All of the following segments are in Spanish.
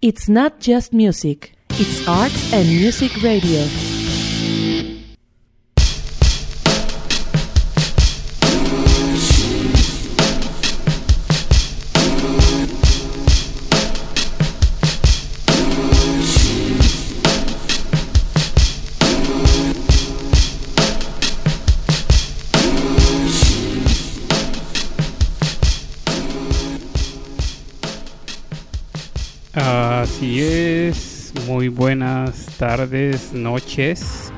It's not just music, it's arts and music radio. Buenas tardes, noches,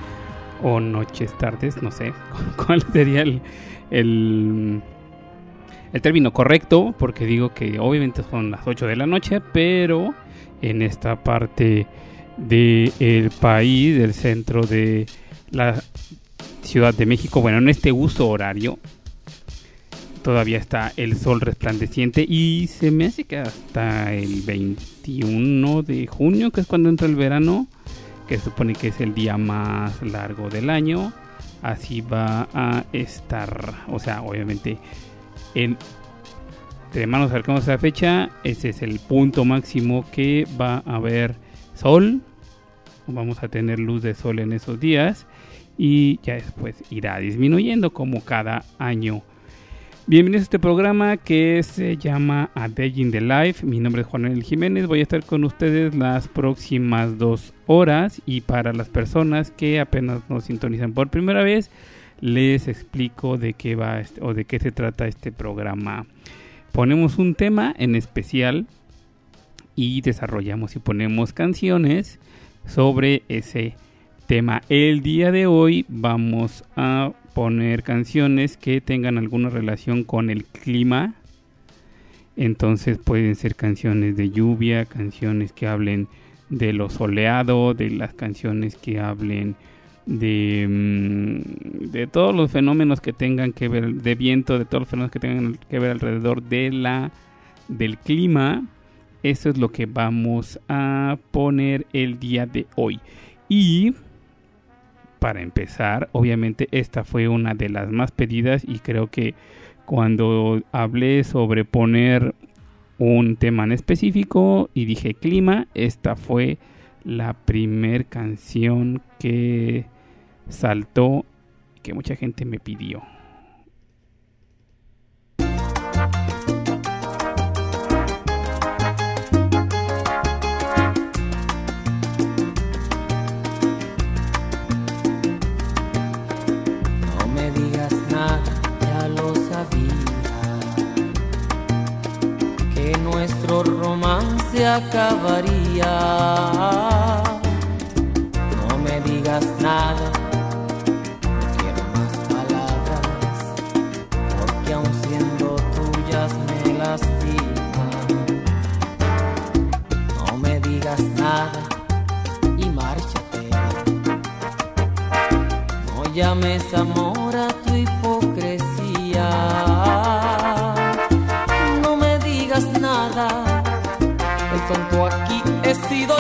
o noches, tardes, no sé cuál sería el, el, término correcto, porque digo que obviamente son las 8 de la noche, pero en esta parte del país, del centro de la Ciudad de México, bueno, en este uso horario, todavía está el sol resplandeciente y se me hace que hasta el 21 de junio, que es cuando entra el verano, que se supone que es el día más largo del año, así va a estar. O sea, obviamente, en, manos acercamos a la fecha, ese es el punto máximo que va a haber sol. Vamos a tener luz de sol en esos días y ya después irá disminuyendo como cada año Bienvenidos a este programa que se llama A Day in the Life. Mi nombre es Juan Jiménez. Voy a estar con ustedes las próximas dos horas. Y para las personas que apenas nos sintonizan por primera vez, les explico de qué va este, o de qué se trata este programa. Ponemos un tema en especial y desarrollamos y ponemos canciones sobre ese tema. El día de hoy vamos a poner canciones que tengan alguna relación con el clima. Entonces pueden ser canciones de lluvia, canciones que hablen de lo soleado, de las canciones que hablen de, mm, de todos los fenómenos que tengan que ver, de viento, de todos los fenómenos que tengan que ver alrededor de la, del clima. Eso es lo que vamos a poner el día de hoy. Y para empezar, obviamente esta fue una de las más pedidas y creo que cuando hablé sobre poner un tema en específico y dije clima, esta fue la primer canción que saltó que mucha gente me pidió. Romance acabaría. No me digas nada, no quiero más palabras, porque aun siendo tuyas me lastiman. No me digas nada y márchate. No llames amor a he sido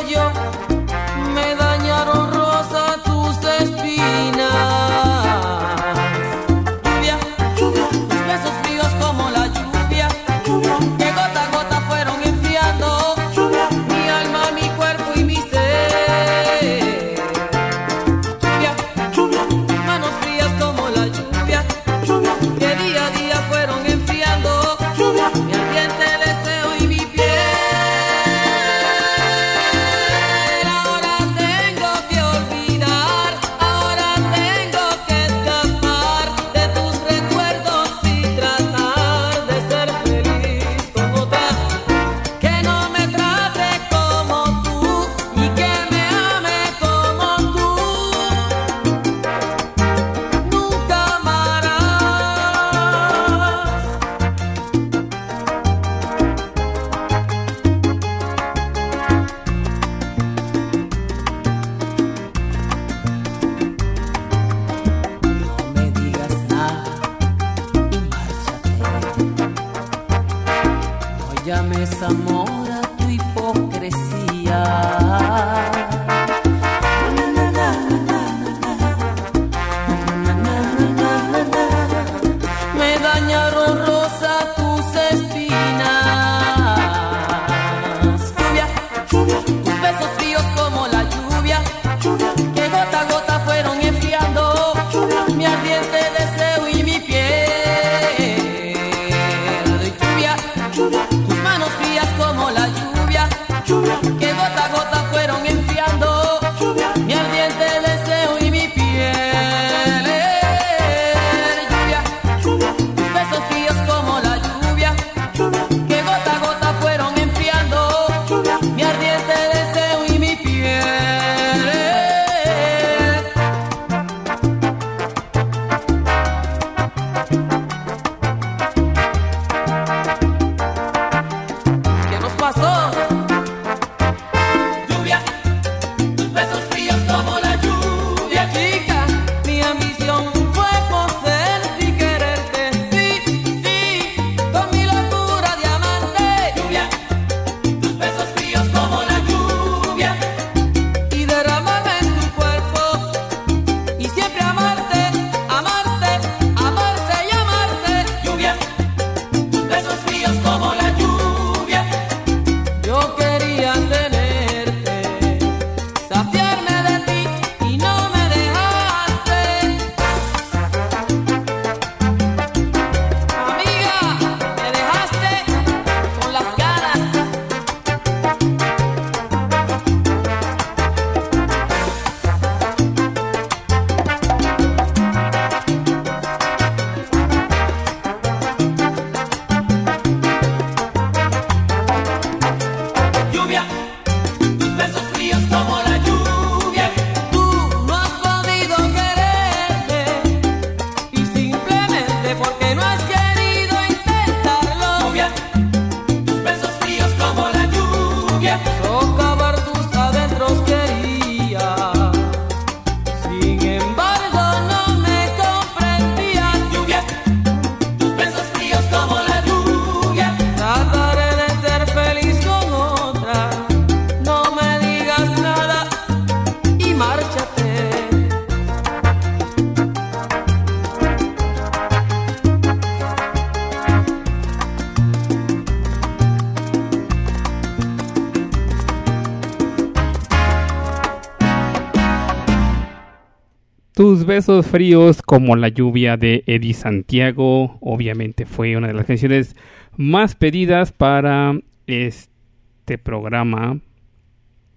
Besos fríos como la lluvia de Eddie Santiago. Obviamente fue una de las canciones más pedidas para este programa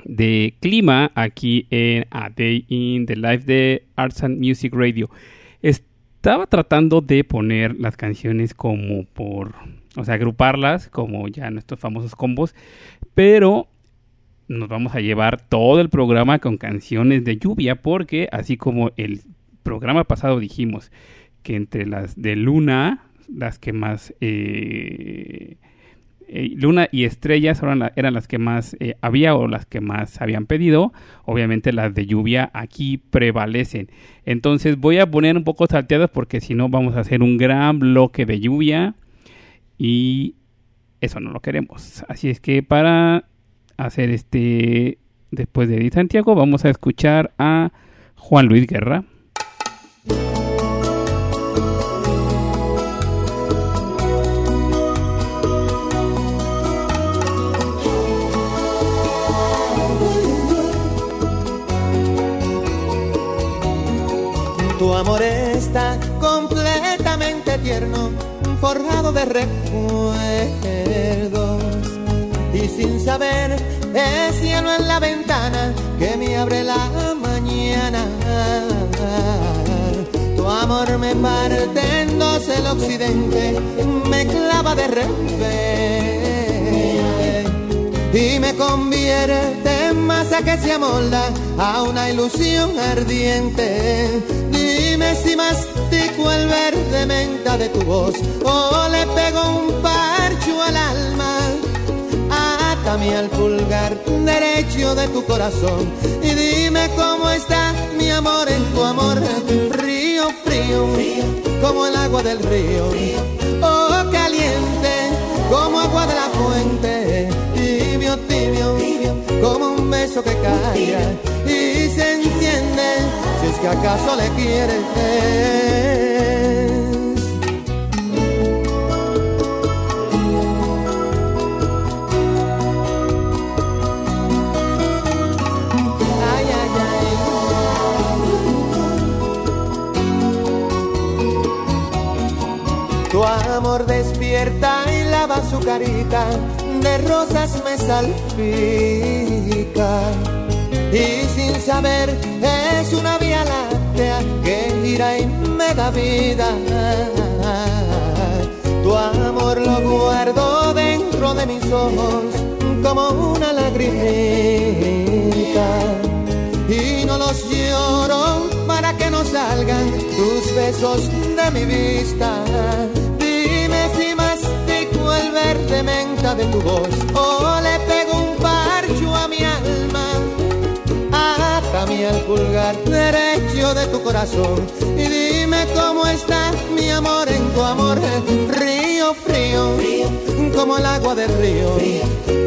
de clima aquí en A Day in the Life de Arts and Music Radio. Estaba tratando de poner las canciones como por, o sea, agruparlas como ya nuestros famosos combos, pero nos vamos a llevar todo el programa con canciones de lluvia porque así como el programa pasado dijimos que entre las de Luna, las que más... Eh, eh, Luna y Estrellas eran, las que más eh, había o las que más habían pedido. Obviamente las de lluvia aquí prevalecen. Entonces voy a poner un poco salteadas porque si no vamos a hacer un gran bloque de lluvia y eso no lo queremos. Así es que para hacer este después de Edith Santiago vamos a escuchar a Juan Luis Guerra. Tu amor está completamente tierno, forjado de recuerdos. Y sin saber, es cielo en la ventana que me abre la mañana. Tu amor me parte en dos el occidente, me clava de revés y me convierte en masa que se amolda a una ilusión ardiente Dime si mastico el verde menta de tu voz o le pego un parcho al alma. Atame al pulgar derecho de tu corazón y dime cómo está mi amor en tu amor. Frío, frío, como el agua del río. Oh, caliente, como agua de la fuente. Tibio, tibio, como un beso que cae y se enciende si es que acaso le quieres. Despierta y lava su carita, de rosas me salpica y sin saber es una vía láctea que gira y me da vida. Tu amor lo guardo dentro de mis ojos como una lagrimita y no los lloro para que no salgan tus besos de mi vista. El verde menta de tu voz o le pego un parcho a mi alma Atame al pulgar derecho de tu corazón y dime cómo está mi amor en tu amor. Río frío, como el agua del río.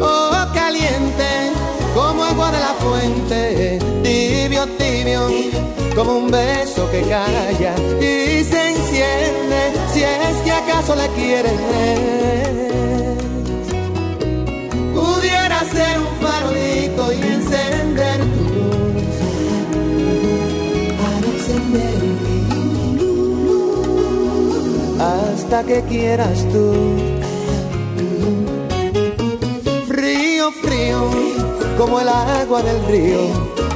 Oh, caliente, como agua de la fuente. Tibio, tibio, como un beso que calla y se enciende si es que acaso la quieres. Pudiera ser un farolito y encender tu luz. Encender luz. Hasta que quieras tú. Frío, frío, como el agua del río.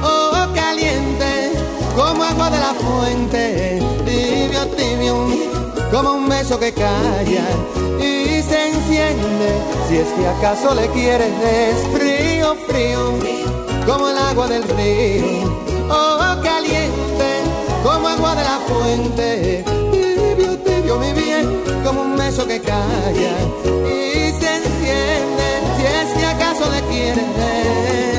Oh, caliente, como agua de la fuente. Tibio, tibio, como un beso que calla y se enciende. Si es que acaso le quieres, frío, frío, como el agua del río. Oh, caliente, como agua de la fuente. Tibio, tibio, mi bien, como un beso que calla y se enciende. Si es que acaso le quieres.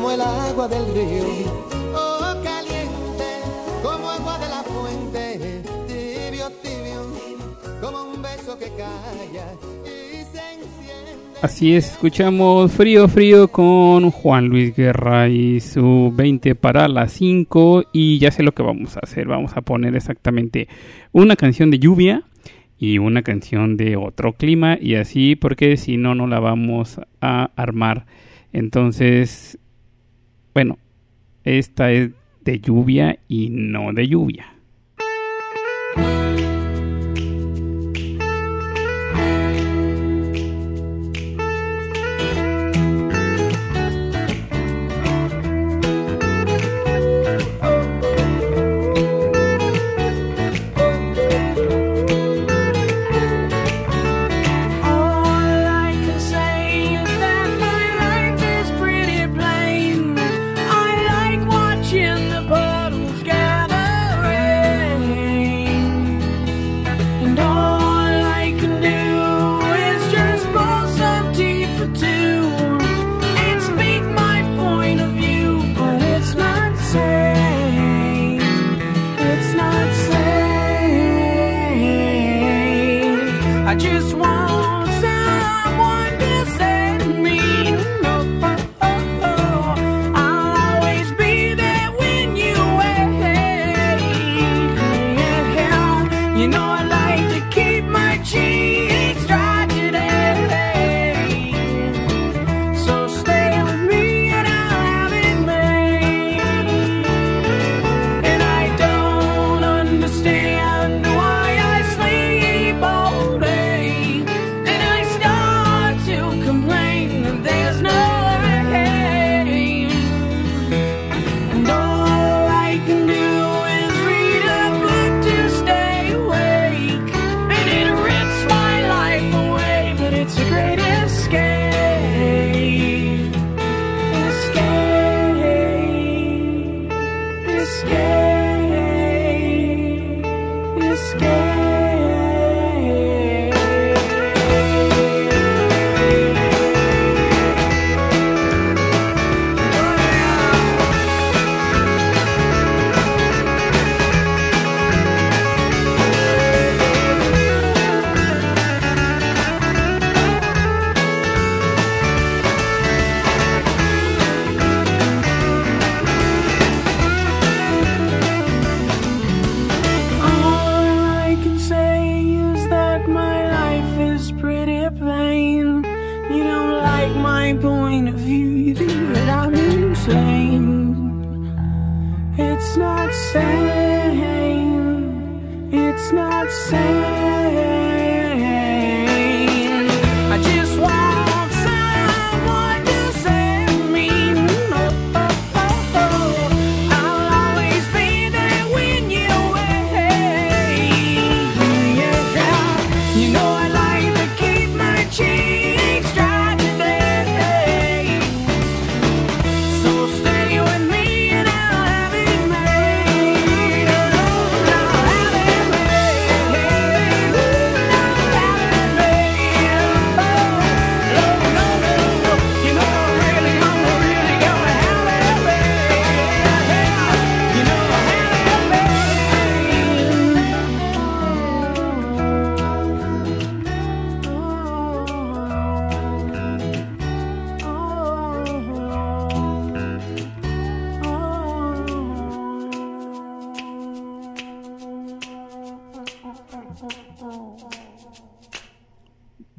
Como el agua del río. Oh, caliente, como agua de la fuente. Tibio, tibio, como un beso que calla y se enciende. Así es, escuchamos Frío Frío con Juan Luis Guerra y su 20 para las 5 y ya sé lo que vamos a hacer, vamos a poner exactamente una canción de lluvia y una canción de otro clima y así porque si no no la vamos a armar. Entonces, bueno, esta es de lluvia y no de lluvia.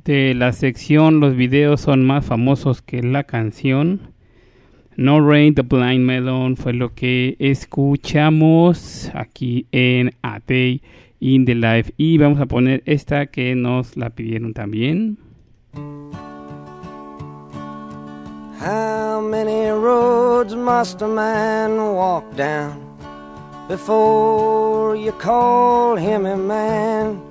La sección Los videos son más famosos que la canción. No Rain the Blind Melon fue lo que escuchamos aquí en A Day in the Life. Y vamos a poner esta que nos la pidieron también. How many roads must a man walk down before you call him a man?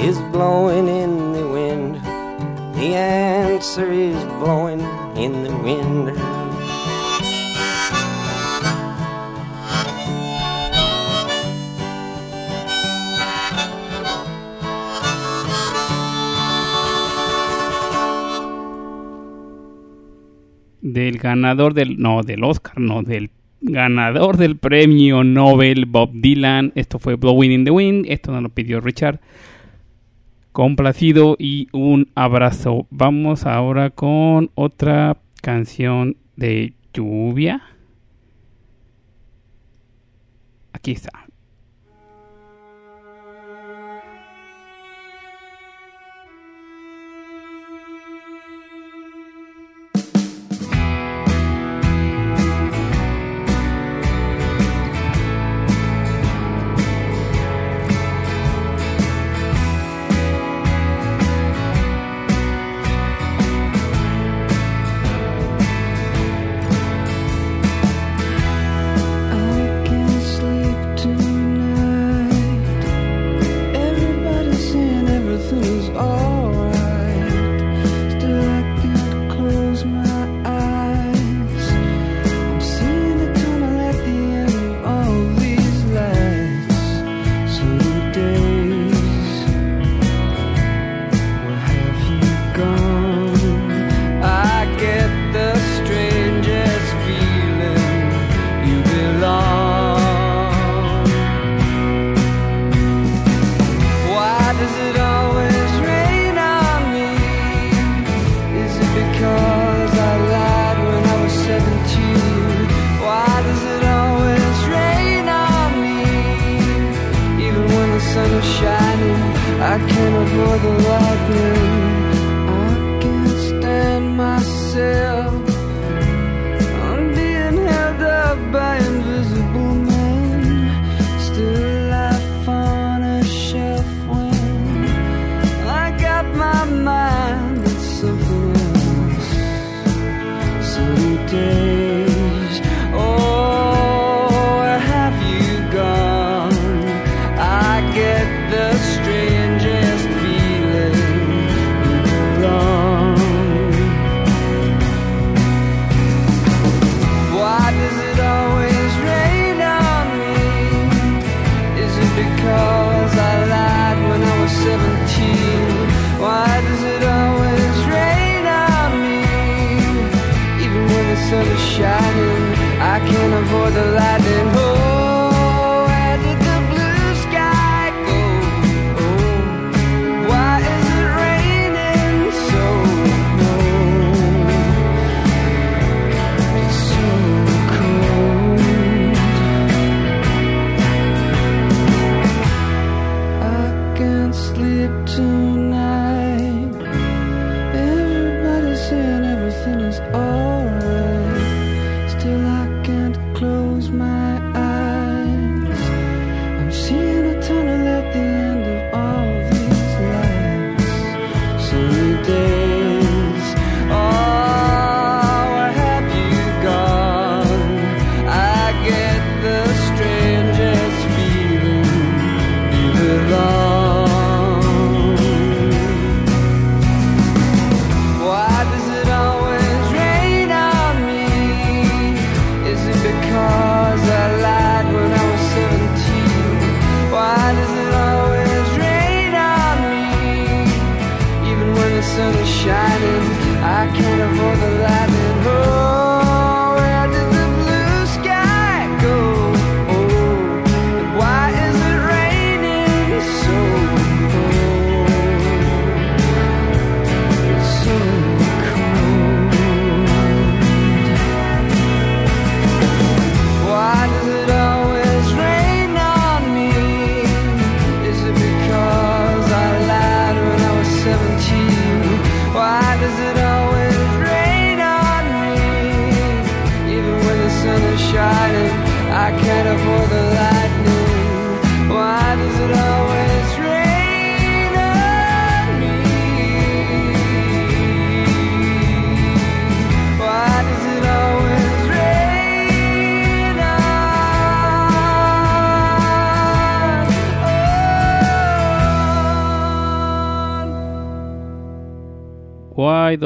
is blowing in the wind. The answer is blowing in the wind. Del ganador del. No, del Oscar, no, del ganador del premio Nobel Bob Dylan. Esto fue Blowing in the Wind. Esto nos lo pidió Richard. Complacido y un abrazo. Vamos ahora con otra canción de lluvia. Aquí está.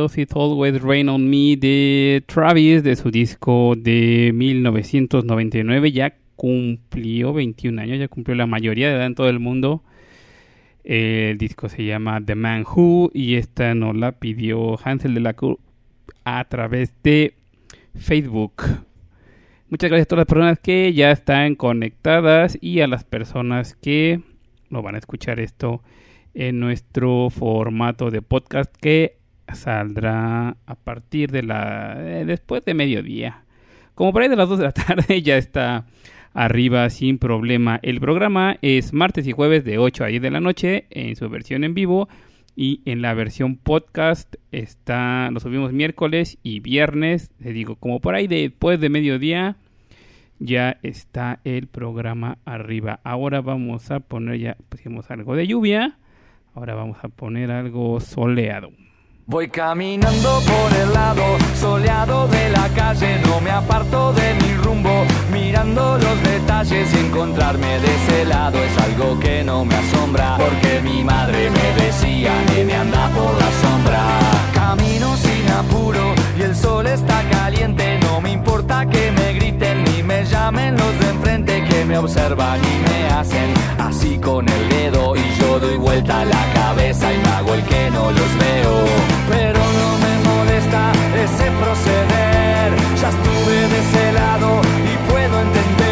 Does It Always Rain on Me de Travis de su disco de 1999. Ya cumplió 21 años, ya cumplió la mayoría de edad en todo el mundo. El disco se llama The Man Who y esta nos la pidió Hansel de la Cruz a través de Facebook. Muchas gracias a todas las personas que ya están conectadas y a las personas que no van a escuchar esto en nuestro formato de podcast que saldrá a partir de la eh, después de mediodía. Como por ahí de las 2 de la tarde ya está arriba sin problema. El programa es martes y jueves de 8 a 10 de la noche en su versión en vivo y en la versión podcast está lo subimos miércoles y viernes, te digo, como por ahí después de mediodía ya está el programa arriba. Ahora vamos a poner ya pusimos algo de lluvia. Ahora vamos a poner algo soleado. Voy caminando por el lado soleado de la calle, no me aparto de mi rumbo, mirando los detalles y encontrarme de ese lado es algo que no me asombra, porque mi madre me decía, nene anda por la sombra. Camino sin apuro y el sol está caliente, no me importa que me griten ni me llamen los de enfrente que me observan y me hacen así con el dedo y yo doy vuelta la cabeza y me hago el que no los veo. Pero no me molesta ese proceder, ya estuve de ese lado y puedo entender.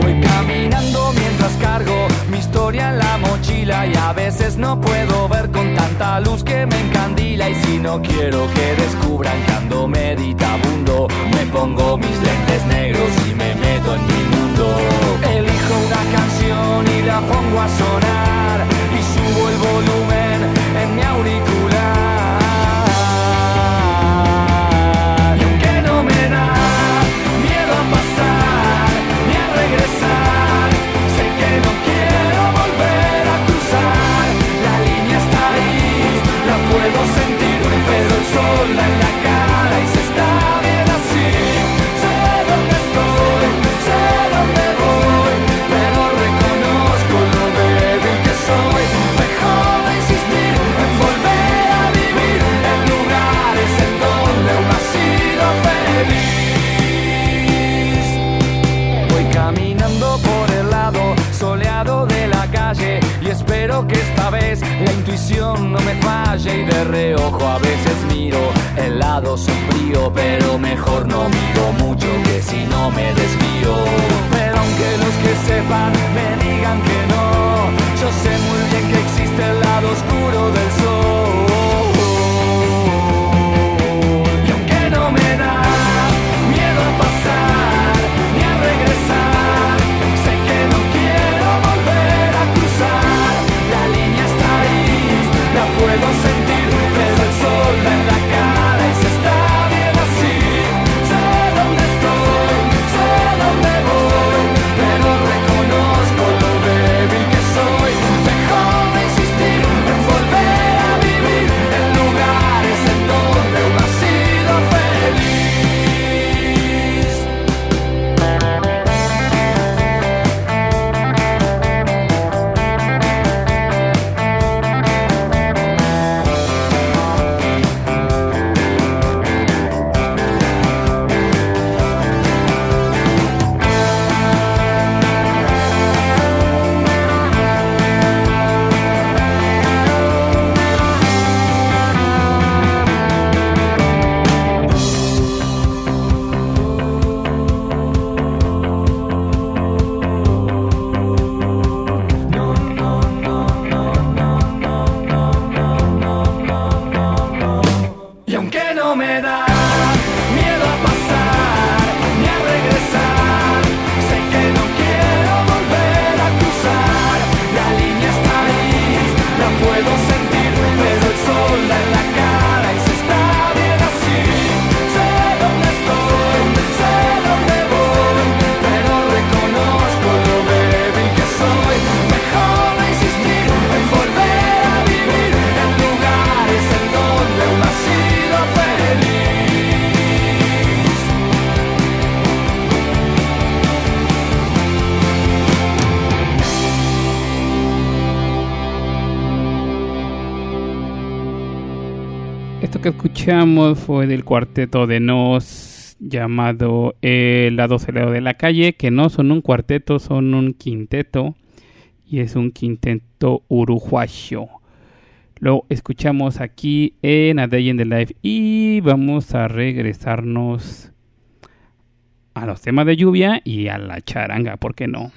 Voy caminando mientras cargo mi historia en la mochila y a veces no puedo ver con tanta luz que me encandila y si no quiero que descubran que ando meditabundo, me pongo mis lentes negros y me meto en mi mundo. Elijo una canción y la pongo a sonar subo el volumen en mi auricular. No me falle y de reojo a veces miro el lado sombrío, pero mejor no miro mucho que si no me desvío. Pero aunque los que sepan me digan que no, yo sé muy bien que existe el lado oscuro del sol. Escuchamos fue del cuarteto de Nos llamado El lado celero de la calle, que no son un cuarteto, son un quinteto y es un quinteto uruguayo. Lo escuchamos aquí en A Day in the Life y vamos a regresarnos a los temas de lluvia y a la charanga, ¿por qué no?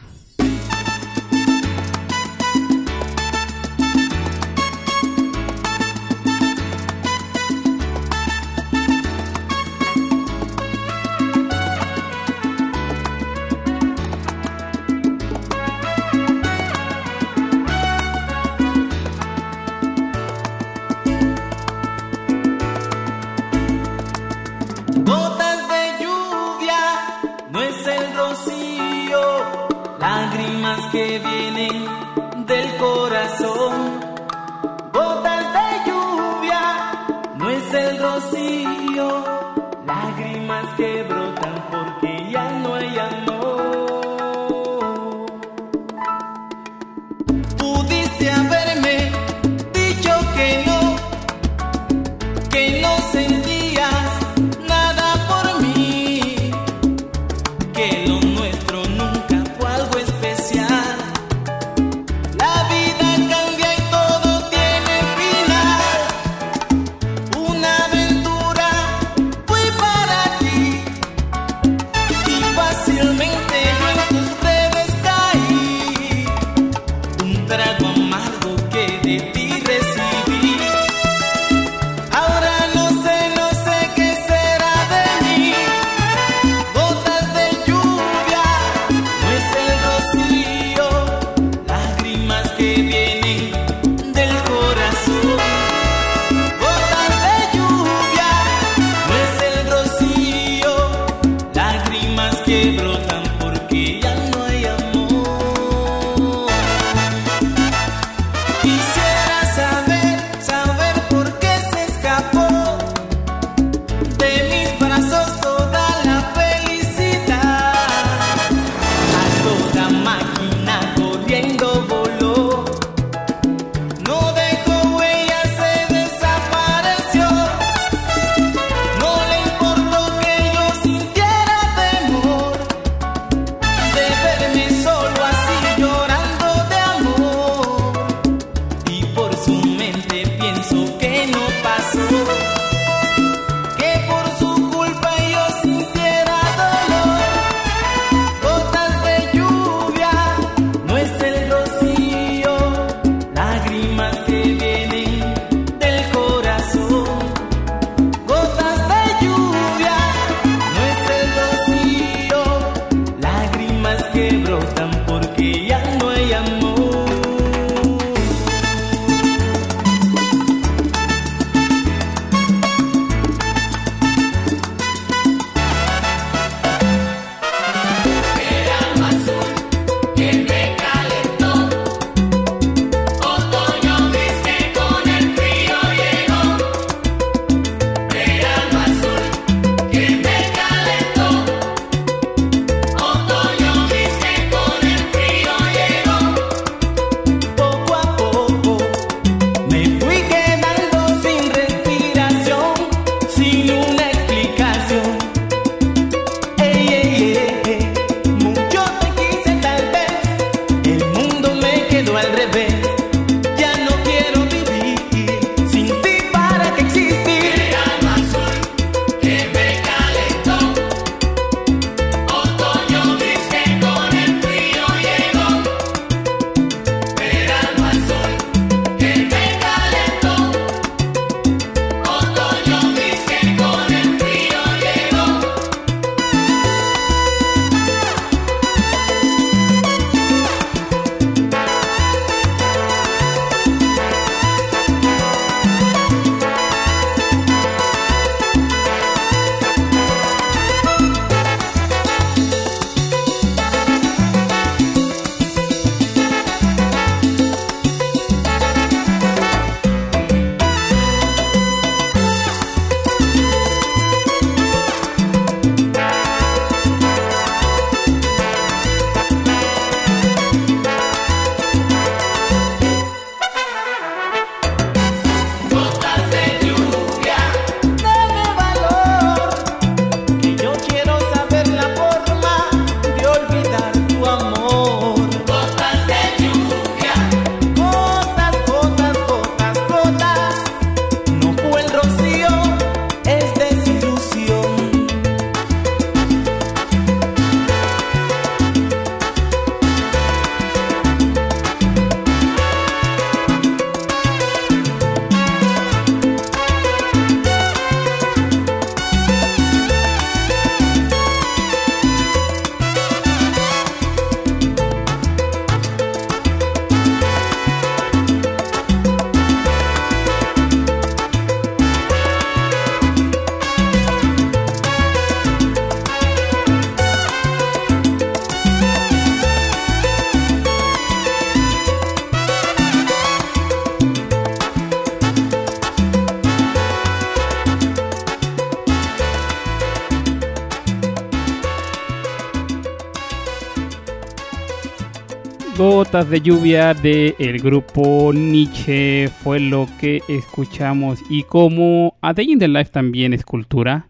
Gotas de lluvia de el grupo Nietzsche fue lo que escuchamos y como A Day in the Life también es cultura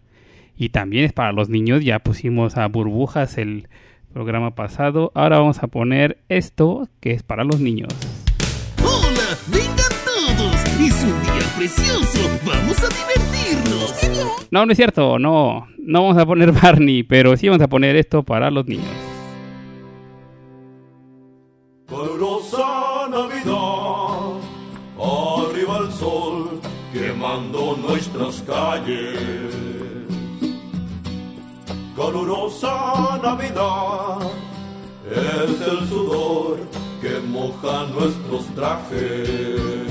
y también es para los niños, ya pusimos a burbujas el programa pasado, ahora vamos a poner esto que es para los niños. ¡Hola! ¡Vengan todos! ¡Es un día precioso! ¡Vamos a divertirnos! No, no es cierto, no, no vamos a poner Barney, pero sí vamos a poner esto para los niños. Es el sudor que moja nuestros trajes.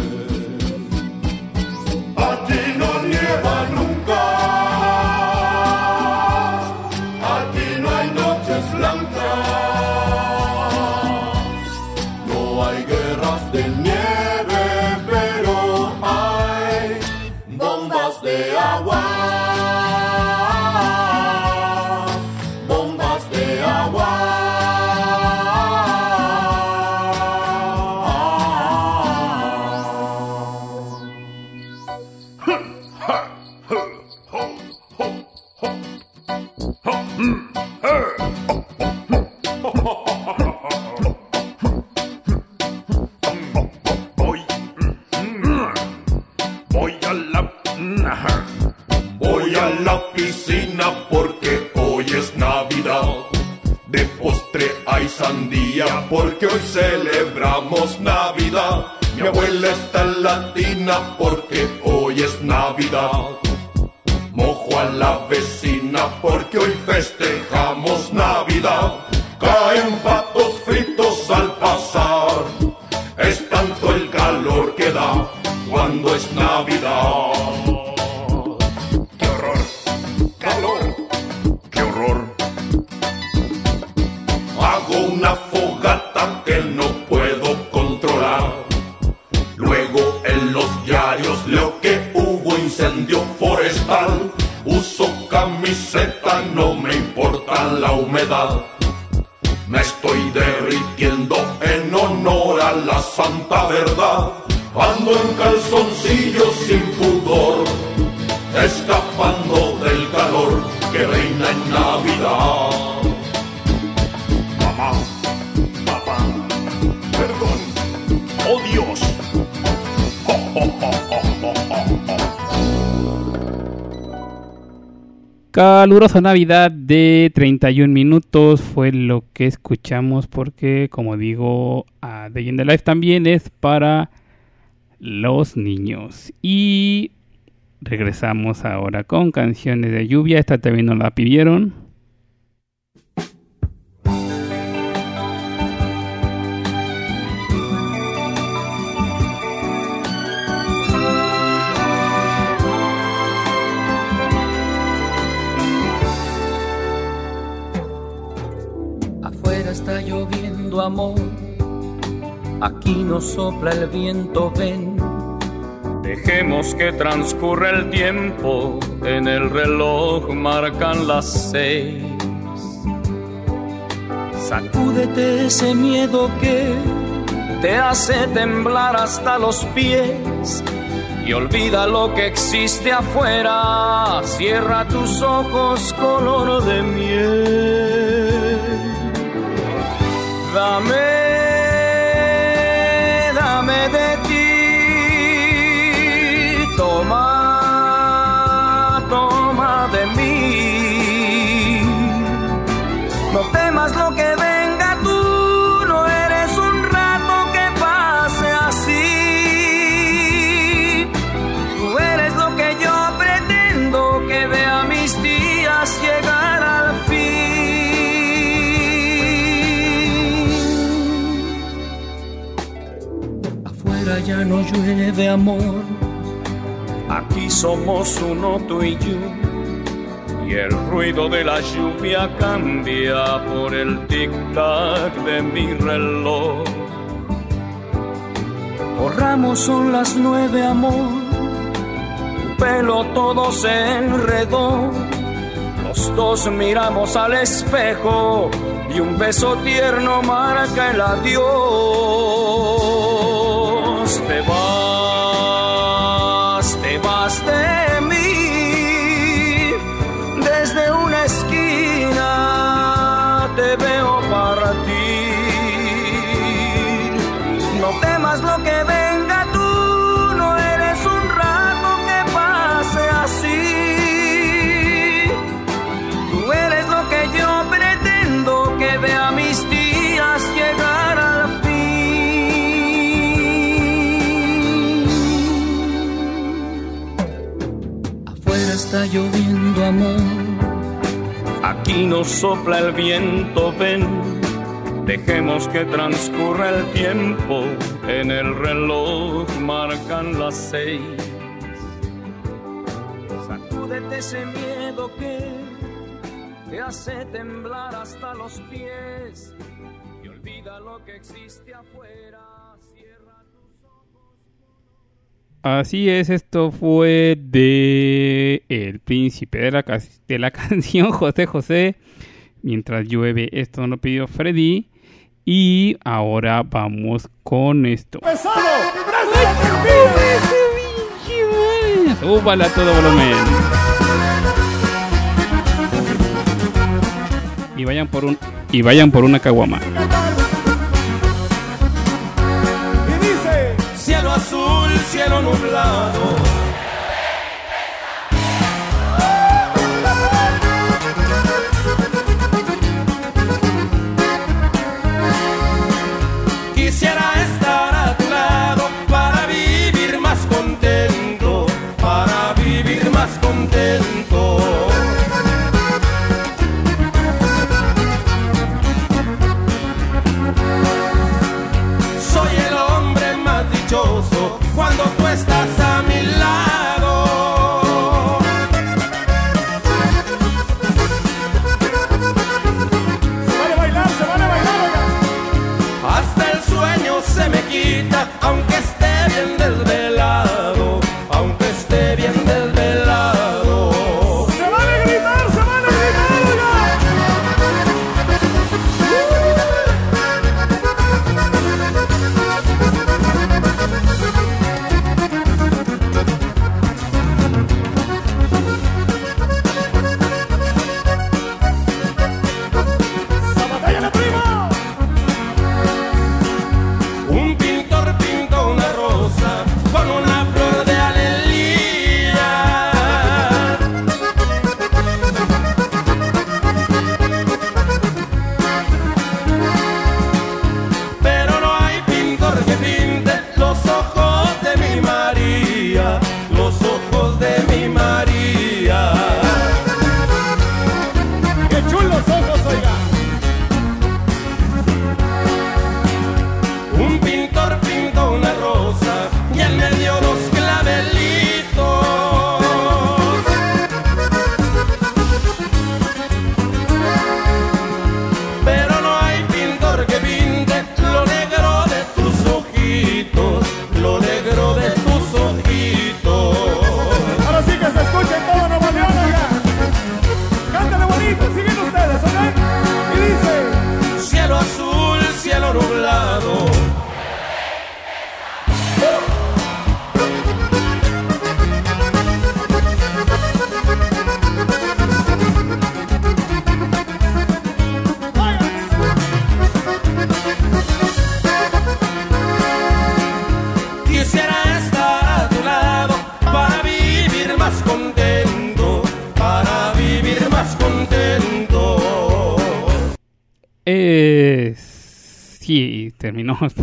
Calurosa Navidad de 31 minutos fue lo que escuchamos porque, como digo, a the Life también es para los niños. Y regresamos ahora con canciones de lluvia. Esta también nos la pidieron. Amor, aquí no sopla el viento, ven. Dejemos que transcurra el tiempo, en el reloj marcan las seis. Sacúdete ese miedo que Te hace temblar hasta los pies y olvida lo que existe afuera. Cierra tus ojos color de miel. Amen. Llueve amor, Aquí somos uno tú y yo. Y el ruido de la lluvia cambia por el tic-tac de mi reloj. corramos son las nueve amor, Tu pelo todo se enredó. Los dos miramos al espejo y un beso tierno marca el adiós. Te vas, está lloviendo amor, aquí nos sopla el viento, ven. Dejemos que transcurra el tiempo, en el reloj marcan las seis. Sacúdete ese miedo que te hace temblar hasta los pies y olvida lo que existe afuera. Así es, esto fue de El Príncipe de la, de la canción José José. Mientras llueve, esto nos lo pidió Freddy. Y ahora vamos con esto. Súbala a todo volumen. Y vayan por un y vayan por una caguama. Cielo nublado.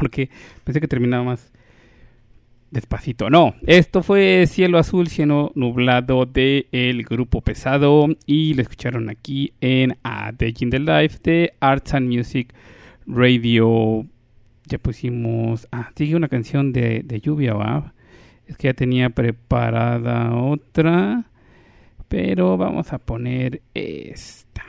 Porque pensé que terminaba más despacito. No, esto fue Cielo Azul, Cielo Nublado de el grupo Pesado y lo escucharon aquí en A Day in the Life de Arts and Music Radio. Ya pusimos... Ah, sigue una canción de, de lluvia, ¿va? Es que ya tenía preparada otra, pero vamos a poner esta.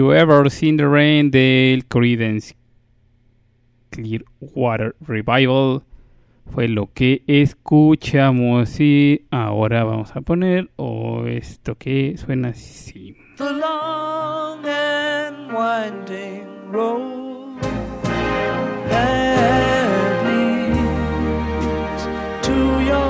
You Ever Seen the Rain del Creedence Clearwater Revival fue lo que escuchamos y ahora vamos a poner o esto que suena así. The long and winding road to your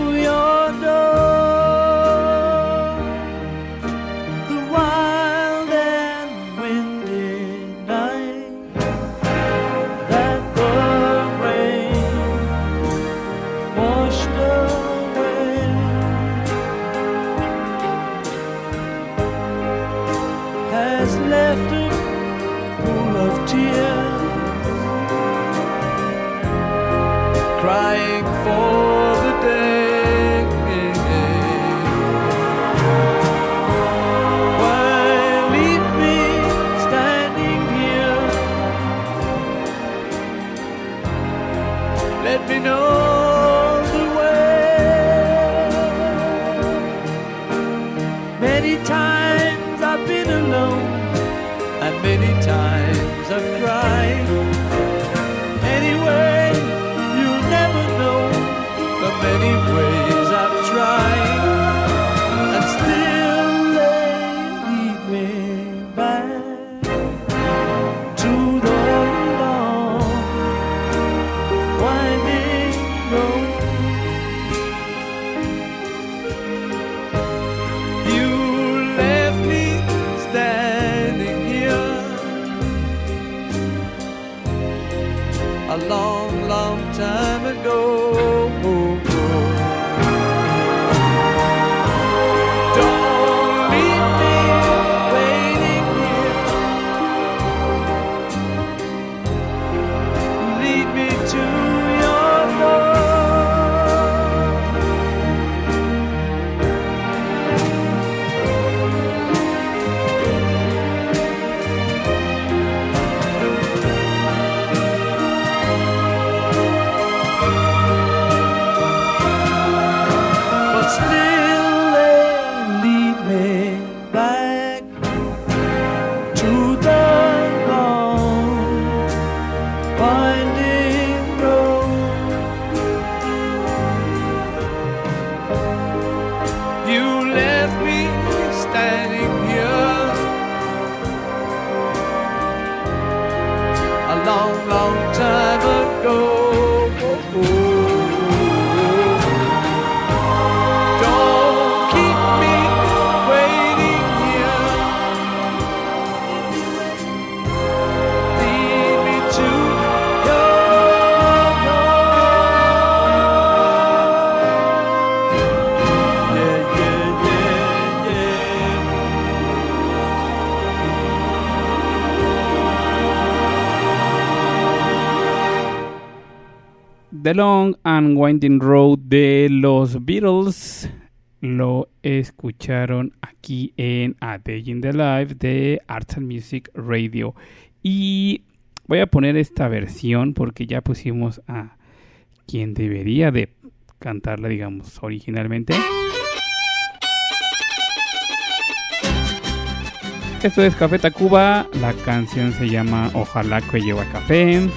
The Long and Winding Road de los Beatles lo escucharon aquí en A Day in the Life de Arts and Music Radio. Y voy a poner esta versión porque ya pusimos a quien debería de cantarla, digamos, originalmente. Esto es Café Tacuba, la canción se llama Ojalá que lleva café.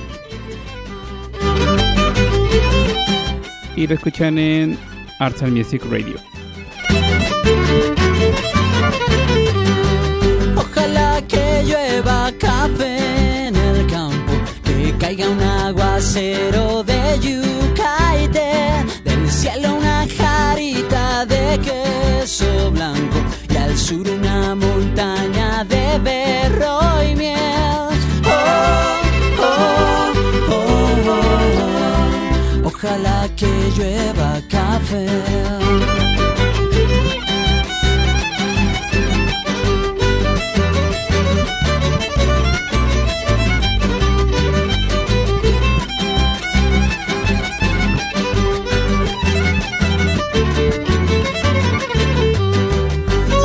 Y lo escuchan en Arts and Music Radio. Ojalá que llueva café en el campo, que caiga un aguacero de yuca y té, del cielo una jarita de queso blanco y al sur una montaña de berro y miel. ojalá que llueva café.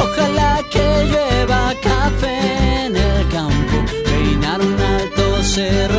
Ojalá que llueva café en el campo, peinar un alto cerro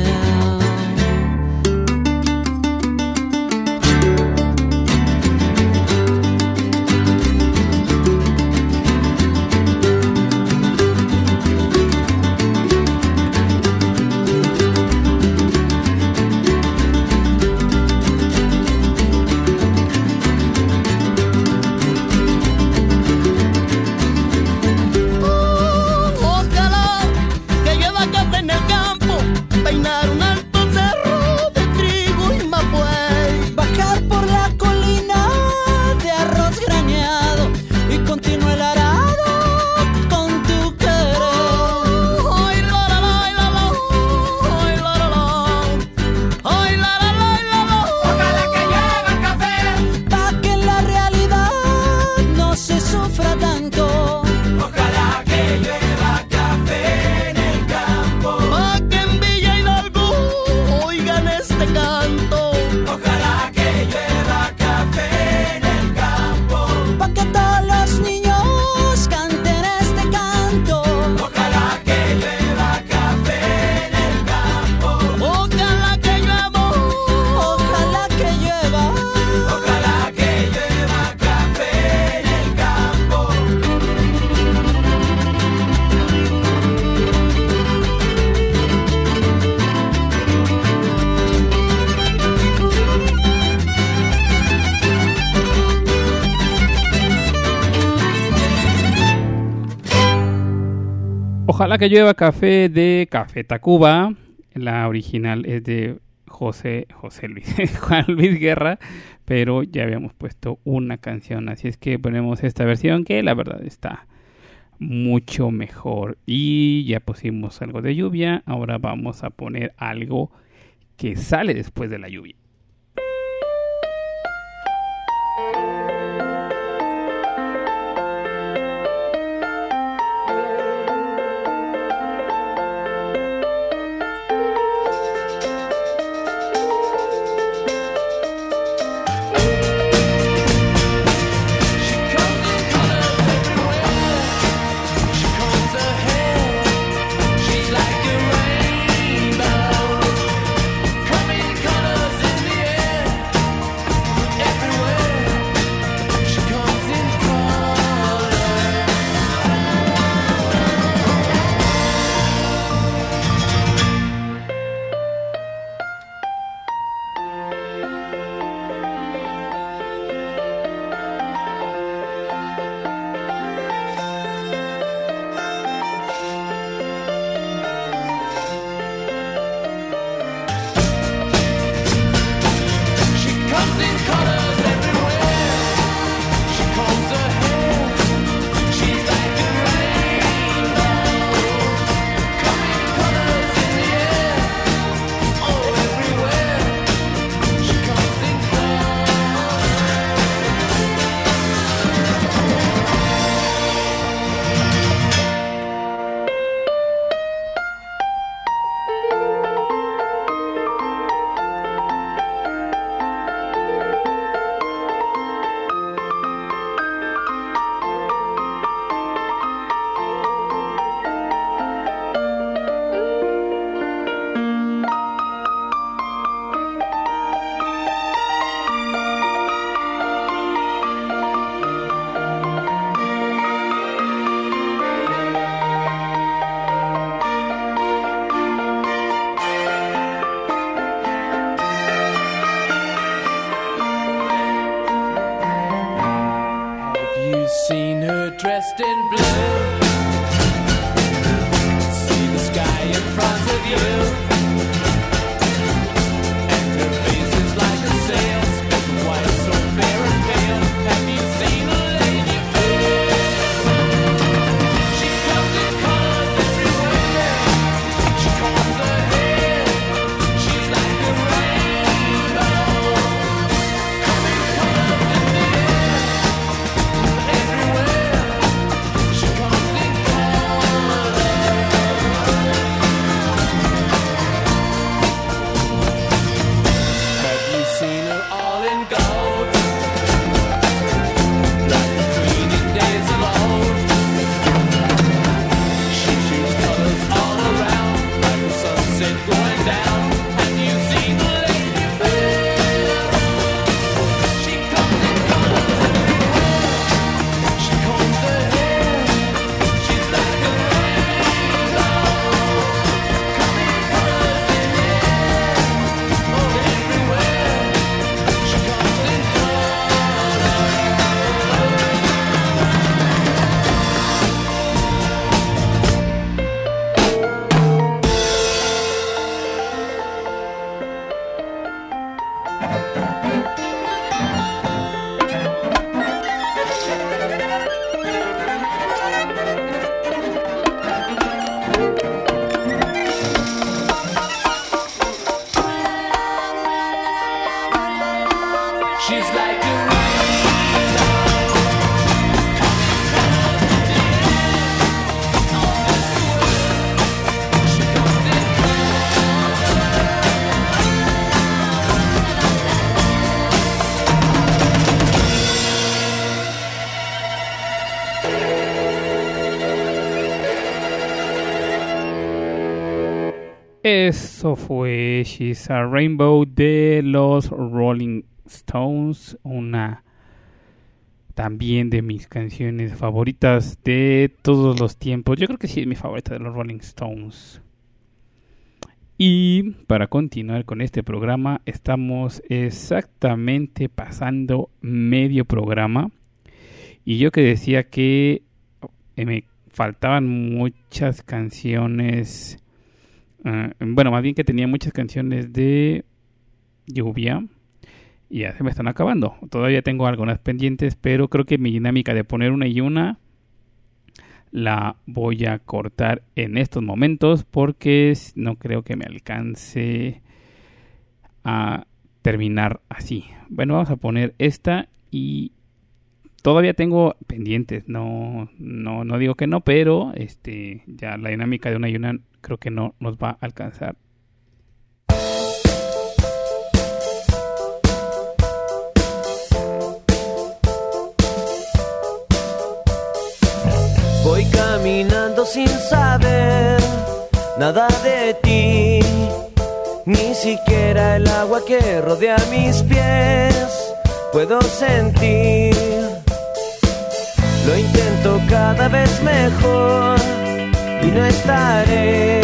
Ojalá que llueva café de Café Tacuba. La original es de José, José Luis, Juan Luis Guerra, pero ya habíamos puesto una canción, así es que ponemos esta versión que la verdad está mucho mejor. Y ya pusimos algo de lluvia, ahora vamos a poner algo que sale después de la lluvia. Eso fue She's a Rainbow de los Rolling Stones, una también de mis canciones favoritas de todos los tiempos. Yo creo que sí es mi favorita de los Rolling Stones. Y para continuar con este programa, estamos exactamente pasando medio programa. Y yo que decía que me faltaban muchas canciones. Ah, bueno, más bien que tenía muchas canciones de lluvia. Y ya se me están acabando. Todavía tengo algunas pendientes, pero creo que mi dinámica de poner una y una la voy a cortar en estos momentos porque no creo que me alcance a terminar así. Bueno, vamos a poner esta y todavía tengo pendientes. No, no, no digo que no, pero este ya la dinámica de una y creo que no nos va a alcanzar. Voy caminando sin saber nada de ti, ni siquiera el agua que rodea mis pies puedo sentir. Lo intento cada vez mejor y no estaré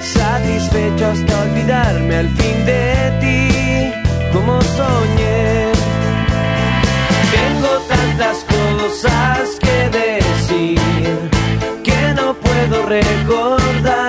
satisfecho hasta olvidarme al fin de ti, como soñé. Tengo tantas cosas que decir que no puedo recordar.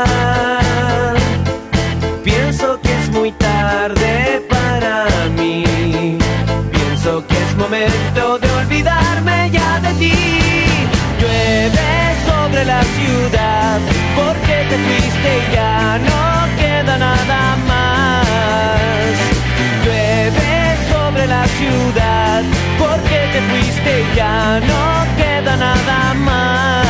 Porque te fuiste ya no queda nada más.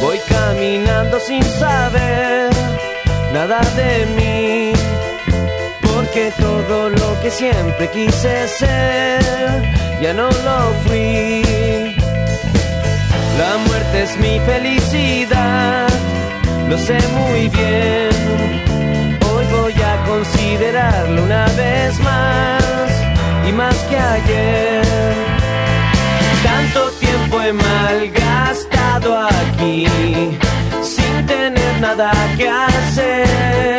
Voy caminando sin saber nada de mí, porque todo lo que siempre quise ser ya no lo fui. La muerte es mi felicidad, lo sé muy bien. Hoy voy a considerarlo una vez más y más que ayer. Tanto tiempo he malgastado aquí sin tener nada que hacer.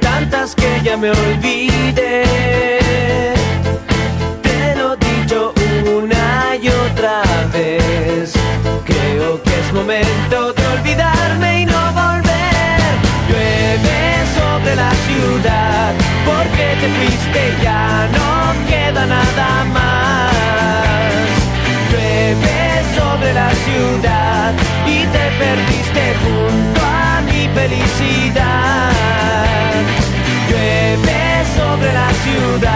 tantas que ya me olvidé. Te lo he dicho una y otra vez, creo que es momento de olvidarme y no volver. Llueve sobre la ciudad, porque te fuiste ya no queda nada más. Llueve sobre la ciudad y te perdiste junto felicidad. Llueve sobre la ciudad.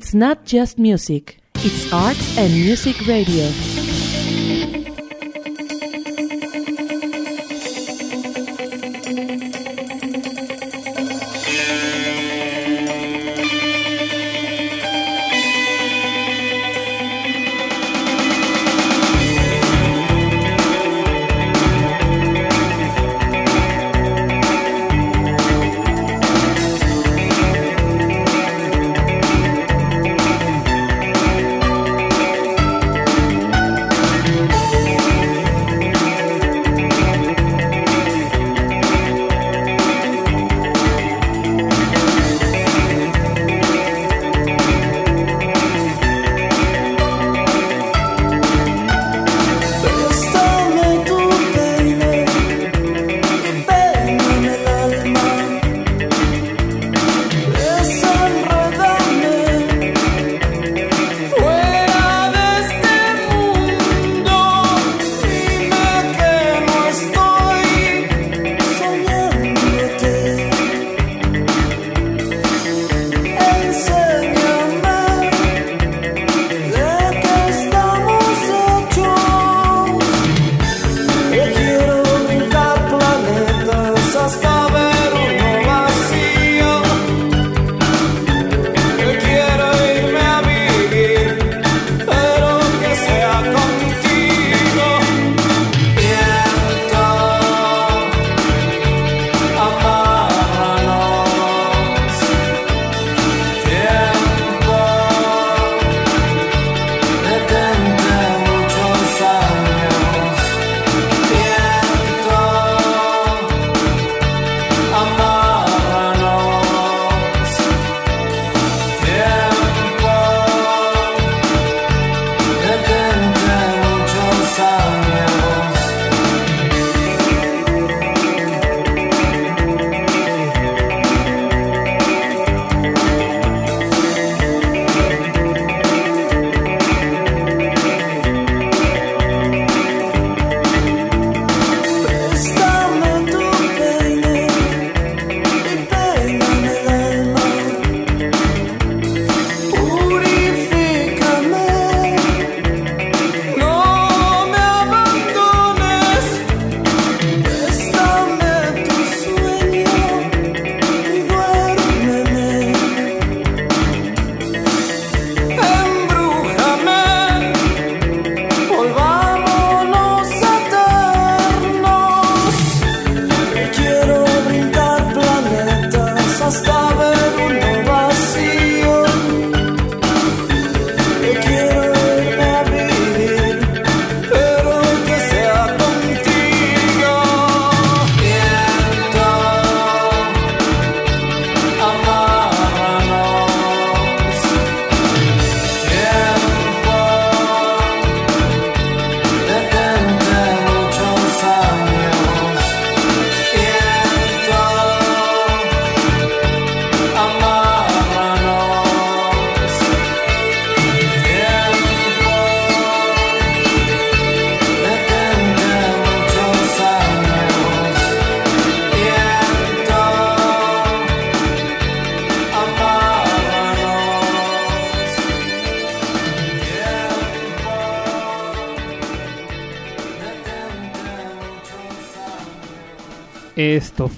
It's not just music, it's arts and music radio.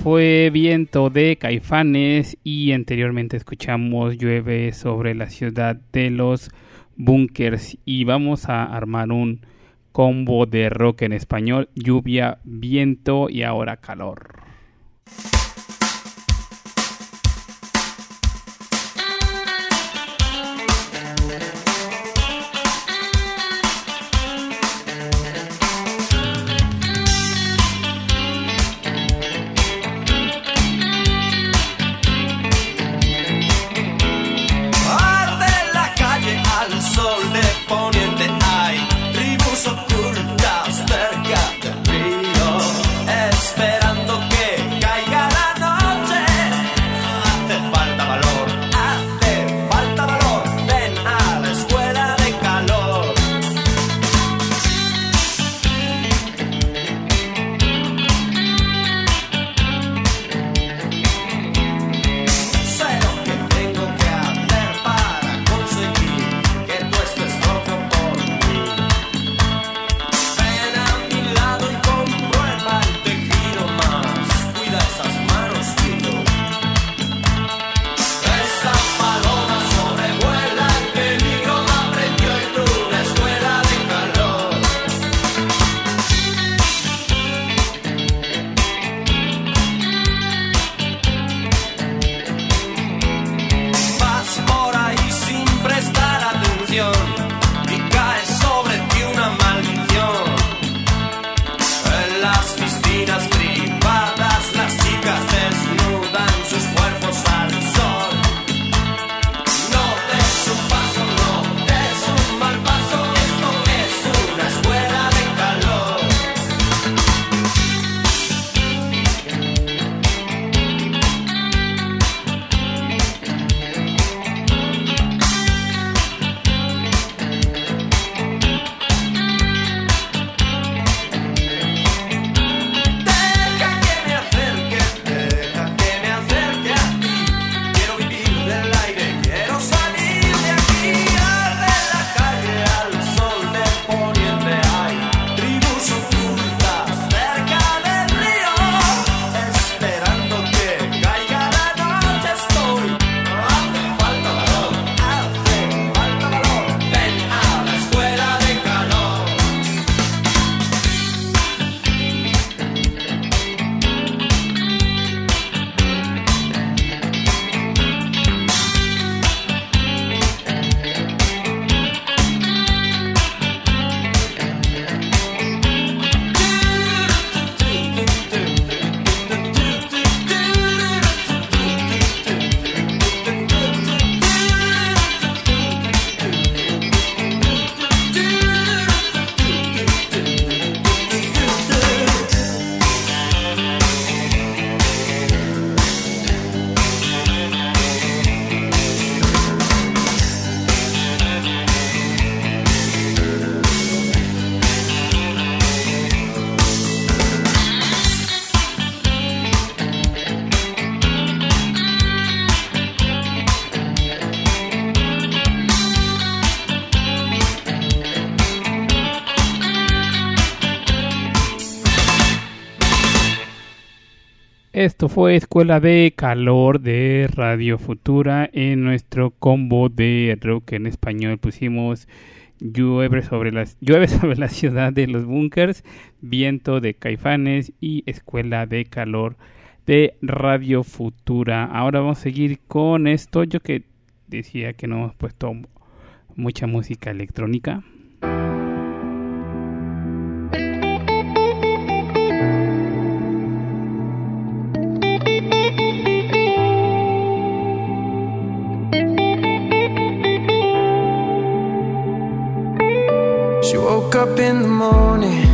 fue Viento de Caifanes y anteriormente escuchamos Llueve sobre la ciudad de los bunkers y vamos a armar un combo de rock en español, lluvia, viento y ahora calor. Esto fue Escuela de Calor de Radio Futura. En nuestro combo de rock en español pusimos Llueve sobre, las, llueve sobre la ciudad de los bunkers, Viento de Caifanes y Escuela de Calor de Radio Futura. Ahora vamos a seguir con esto. Yo que decía que no hemos puesto mucha música electrónica. Woke up in the morning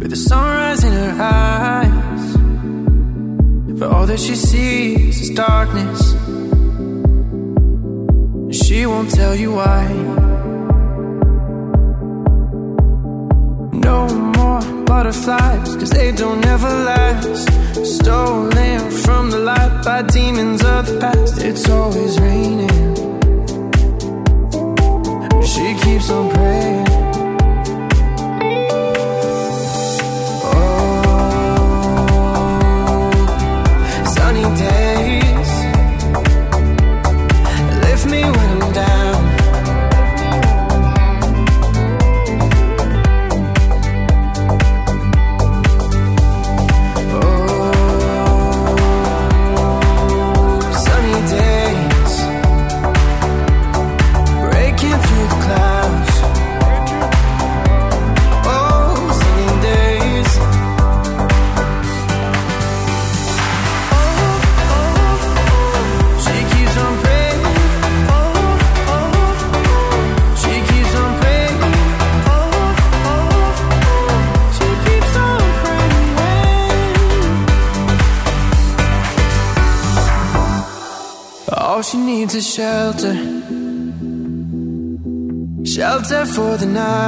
with the sunrise in her eyes. But all that she sees is darkness. And she won't tell you why. No more butterflies, cause they don't ever last. Stolen from the light by demons of the past. It's always raining. Keeps on praying. Shelter. Shelter for the night.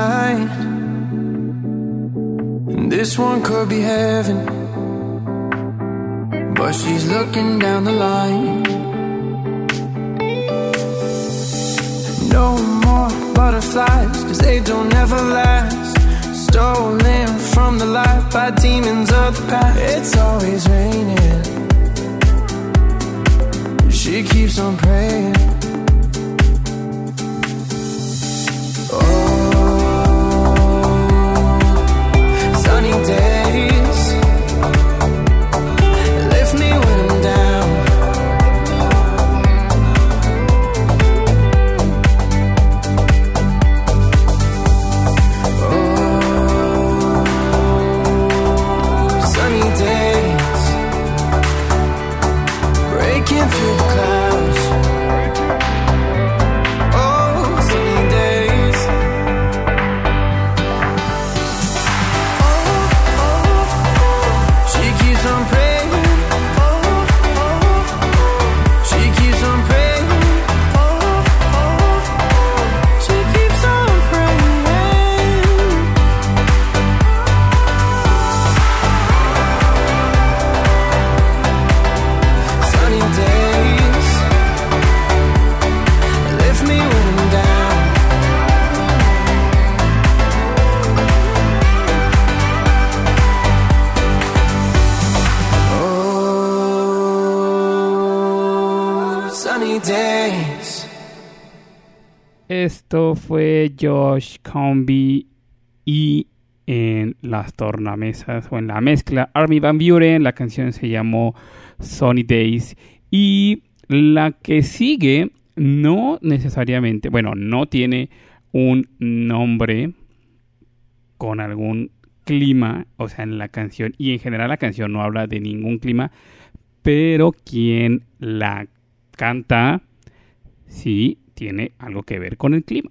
Fue Josh Comby y en las tornamesas o en la mezcla Army Van Buren. La canción se llamó Sunny Days. Y la que sigue no necesariamente, bueno, no tiene un nombre con algún clima, o sea, en la canción. Y en general la canción no habla de ningún clima, pero quien la canta sí tiene algo que ver con el clima.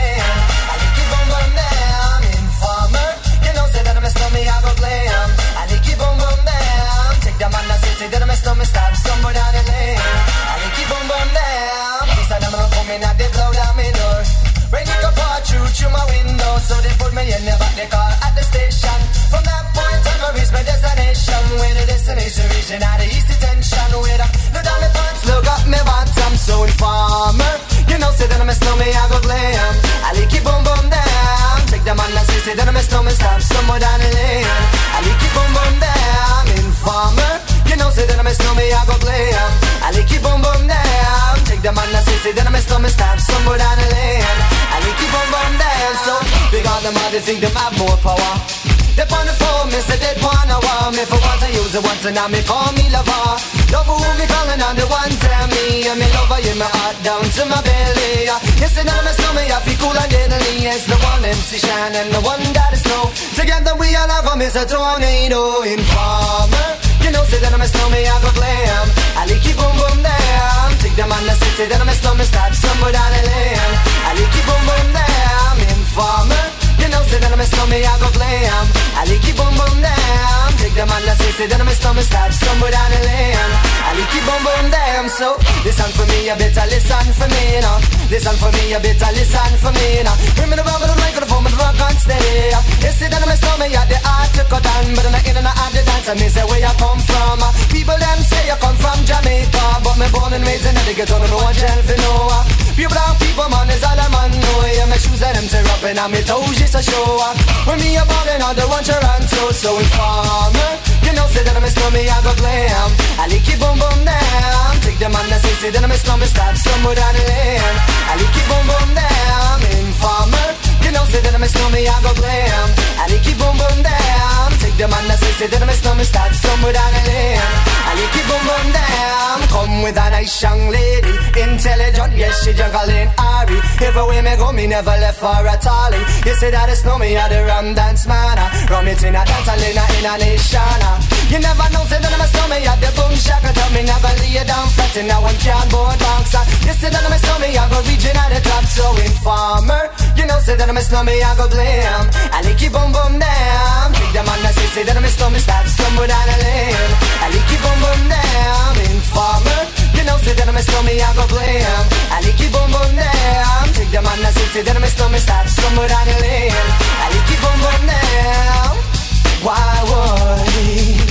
say that I'm a stomach stab somewhere down the lane. I like keep on burn down. This time I'm coming out, they blow down my door. Rain it come pour through through my window, so they put me in the back the car at the station. From that point on, I reach my destination. Where the destination region out the east detention. Where I look down my pants, look up my bottom, so informer. You know, say that I'm a snowman, I go glam. I like it boom boom down. Take the man that say, say that I'm a snowman, stop somewhere down the lane. I like it boom boom down. Man that say, say that I'm a snowman, stop somewhere down the lane. I like it boom boom down. So big on them, all they think them have more power. They on the phone, me say they wanna want me for once I use it once and now me call me lover. Love who me calling on the one tell me and me lover in my heart down to my belly. Yes, and I'm a snowman, I feel cool and deadly. It's the one MC Shine and the one that is snow. Together we all have a a tornado informer. You know, say that I'm a snowman, I go glam. I like it boom boom down. Take the man that say, say that I'm a snowman, start somewhere down the lane. I like it boom boom down. Informer. You know, say that I'm a snowman, I go glam. I like it boom boom down. Take the man that say, say that I'm a snowman, start somewhere down the lane. I like it boom boom down. So listen for me, you better listen for me now. Listen for me, you better listen for me now. Bring me the rubber, the microphone, but the rock and stay. You say that I'm a snowman, yeah, the art to cut down, but I'm not in and out the dance. Me say where you come from. People them say you come from Jamaica, but me born and raised in the ghetto, no one tell for no. Pure brown people, man, is all I'm on. No, yeah, my shoes and them tear up and I'm toes just a show. When me a ballin' on the one Toronto, so informer. You know, say that I'm a snowman, I go glam. I like it boom boom down. Take the man that say, say that I'm a snowman, stop somewhere down the lane. I like it boom boom down. Informer. You know, say that I'm a snowman, I go glam. I like it boom boom down. Take the man that say, say that I'm a snowman, stop somewhere down the lane. I like it boom boom. Come with a nice young lady, intelligent, yes she jungle in Ari. Everywhere me go, me never left for a tally. You say that it's no me, I the rum dance man. Rum it in a dance, I a, in a nation. You never know, say that I'm a snowman, at the boom shaka. Tell me never lay you down and now I'm cardboard boxer. You say that I'm a snowman, I go reaching at the top, so informer. You know, say that I'm a snowman, I go blam. I like it boom boom down. Take the man that say, say that I'm a snowman, start stumble down the lane. I like it boom boom down. Informer. You know, say that I'm a snowman, I go blam. I like it boom boom down. Take the man that say, say that I'm a snowman, start stumble down the lane. I like it boom boom down. Why would Why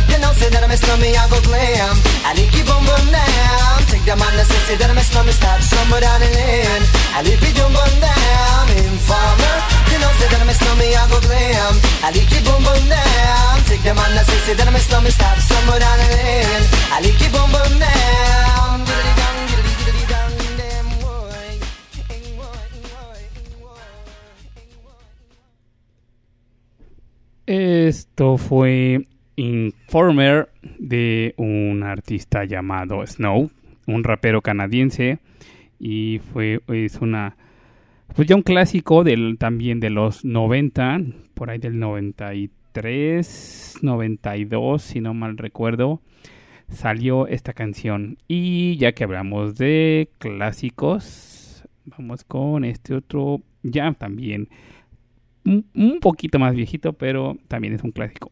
you know, say that I'm a snowman, I go glam. I like it boom down. Take the man that say, that I'm a snowman, start somewhere down the lane. I like boom down. Informer, you know, say that I'm a I go glam. I down. Take that say, that I'm a start somewhere down. I down. Esto fue Informer de un artista llamado Snow, un rapero canadiense y fue es una pues ya un clásico del también de los 90, por ahí del 93, 92, si no mal recuerdo, salió esta canción. Y ya que hablamos de clásicos, vamos con este otro ya también un, un poquito más viejito, pero también es un clásico.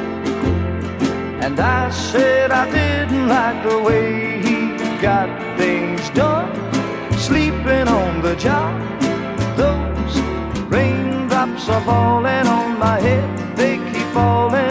And I said I didn't like the way he got things done. Sleeping on the job, those raindrops are falling on my head, they keep falling.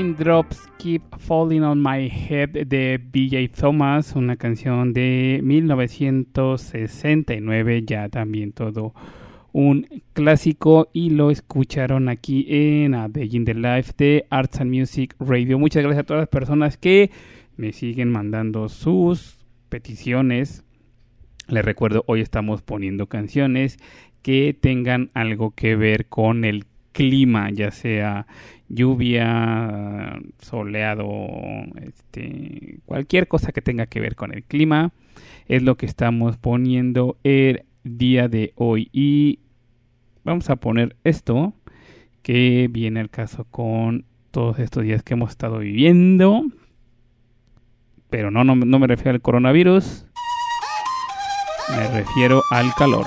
Raindrops Keep Falling on My Head de BJ Thomas, una canción de 1969, ya también todo un clásico y lo escucharon aquí en A Day in the Life de Arts and Music Radio. Muchas gracias a todas las personas que me siguen mandando sus peticiones. Les recuerdo, hoy estamos poniendo canciones que tengan algo que ver con el clima, ya sea lluvia, soleado, este, cualquier cosa que tenga que ver con el clima, es lo que estamos poniendo el día de hoy. Y vamos a poner esto, que viene al caso con todos estos días que hemos estado viviendo. Pero no, no, no me refiero al coronavirus, me refiero al calor.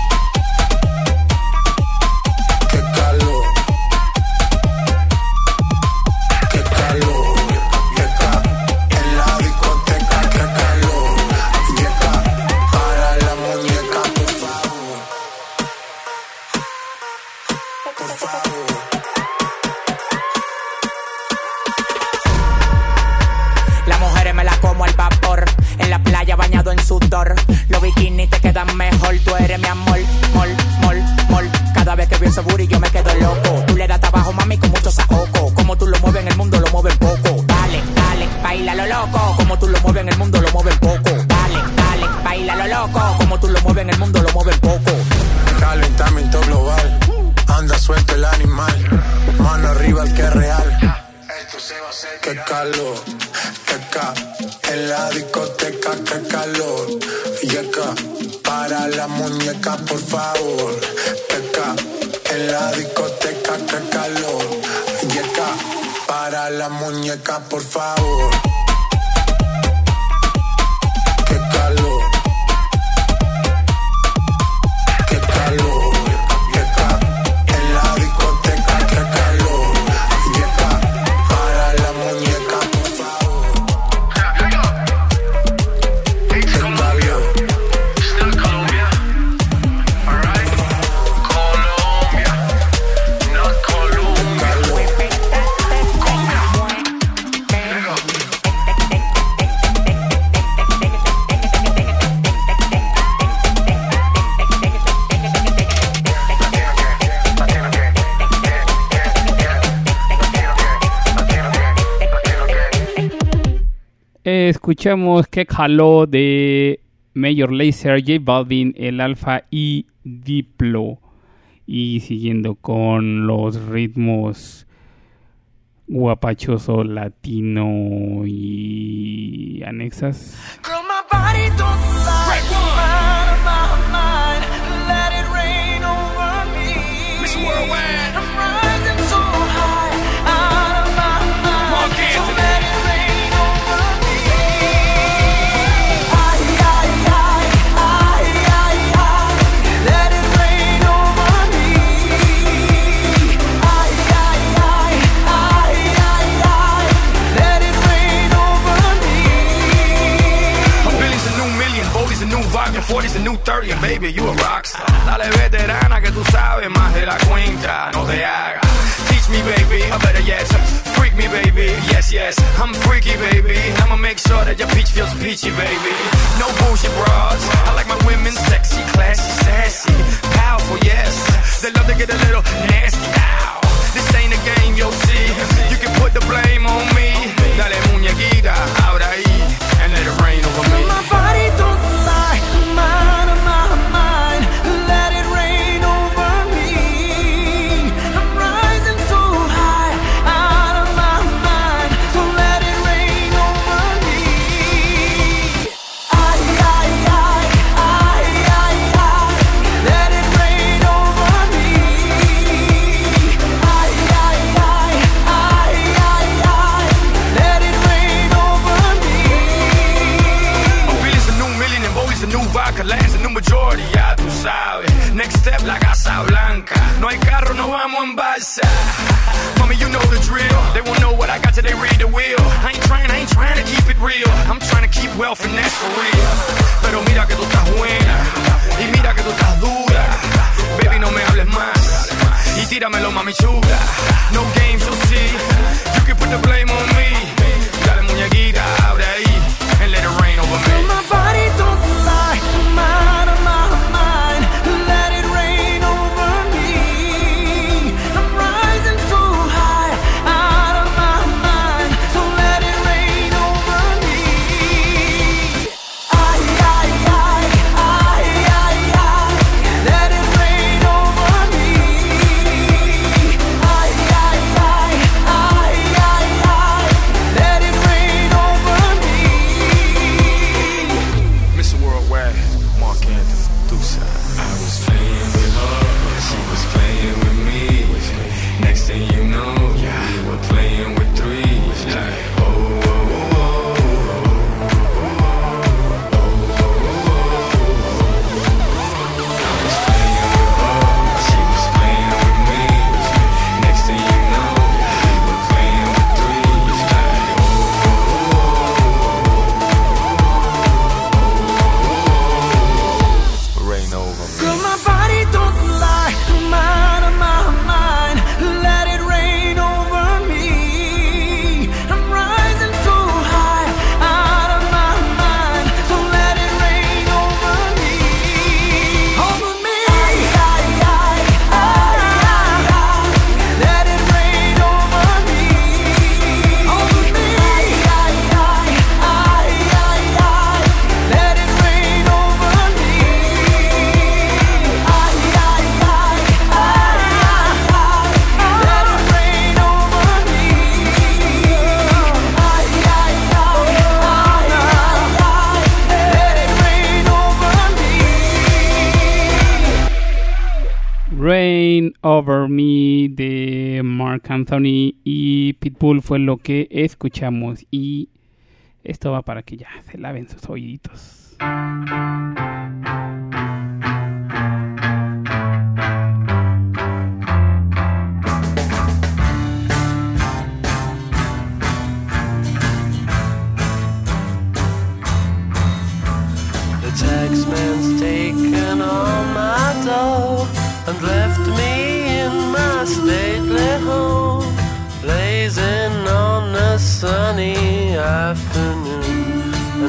Escuchamos que jaló de Major Lazer, J Balvin, el Alfa y Diplo. Y siguiendo con los ritmos guapachoso latino y anexas. Girl, my body don't lie. 40's a new 30, and baby, you a rockstar. Dale veterana que tú sabes más de la cuenta, no te hagas. Teach me, baby, or better yet, freak me, baby. Yes, yes, I'm freaky, baby. I'ma make sure that your peach feels peachy, baby. No bullshit bras. I like my women sexy, classy, sassy, powerful, yes. They love to get a little nasty. Ow. This ain't a game, you'll see. You can put the blame on me. Dale muñequita, ahora ahí, and let it rain over me. My body don't vamos en balsa. Mommy, you know the drill. They won't know what I got till they read the wheel. I ain't trying, I ain't trying to keep it real. I'm trying to keep wealth and that's for real. Pero mira que tú estás buena. Y mira que tú estás dura. Baby, no me hables más. Y tíramelo, mami chula. Anthony y Pitbull fue lo que escuchamos y esto va para que ya se laven sus oíditos.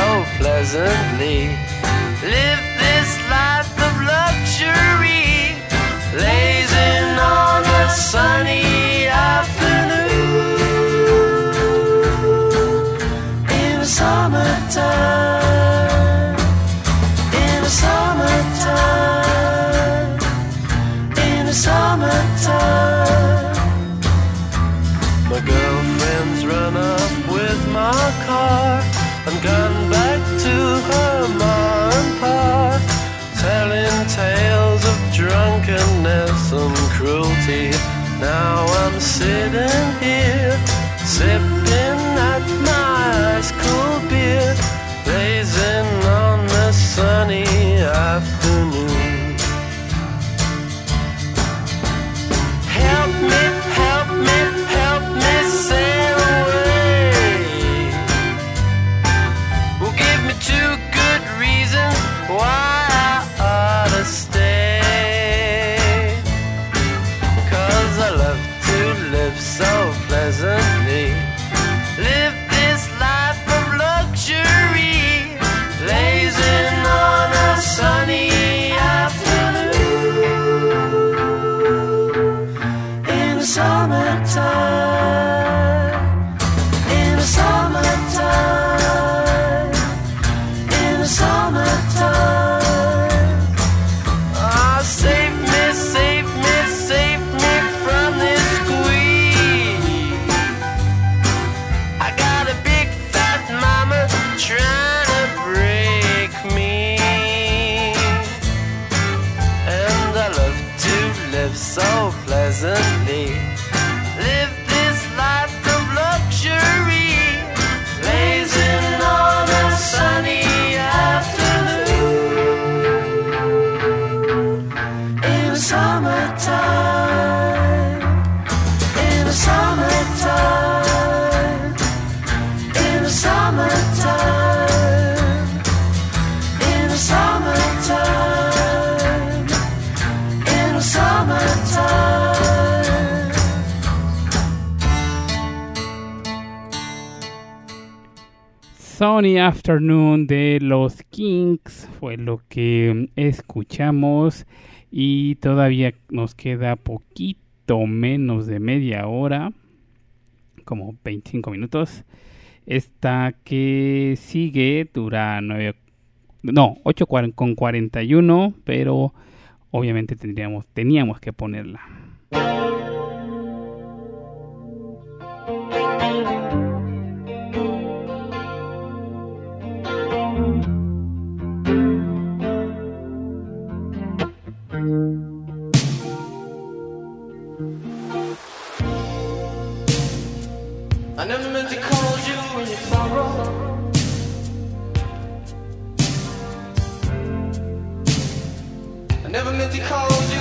so pleasantly. Live this life of luxury, blazing on a sunny see. Now I'm sitting here, sipping. Afternoon de los Kings fue lo que escuchamos y todavía nos queda poquito menos de media hora, como 25 minutos. Esta que sigue dura 9, no, 8 con 41, pero obviamente tendríamos, teníamos que ponerla. never meant to call you.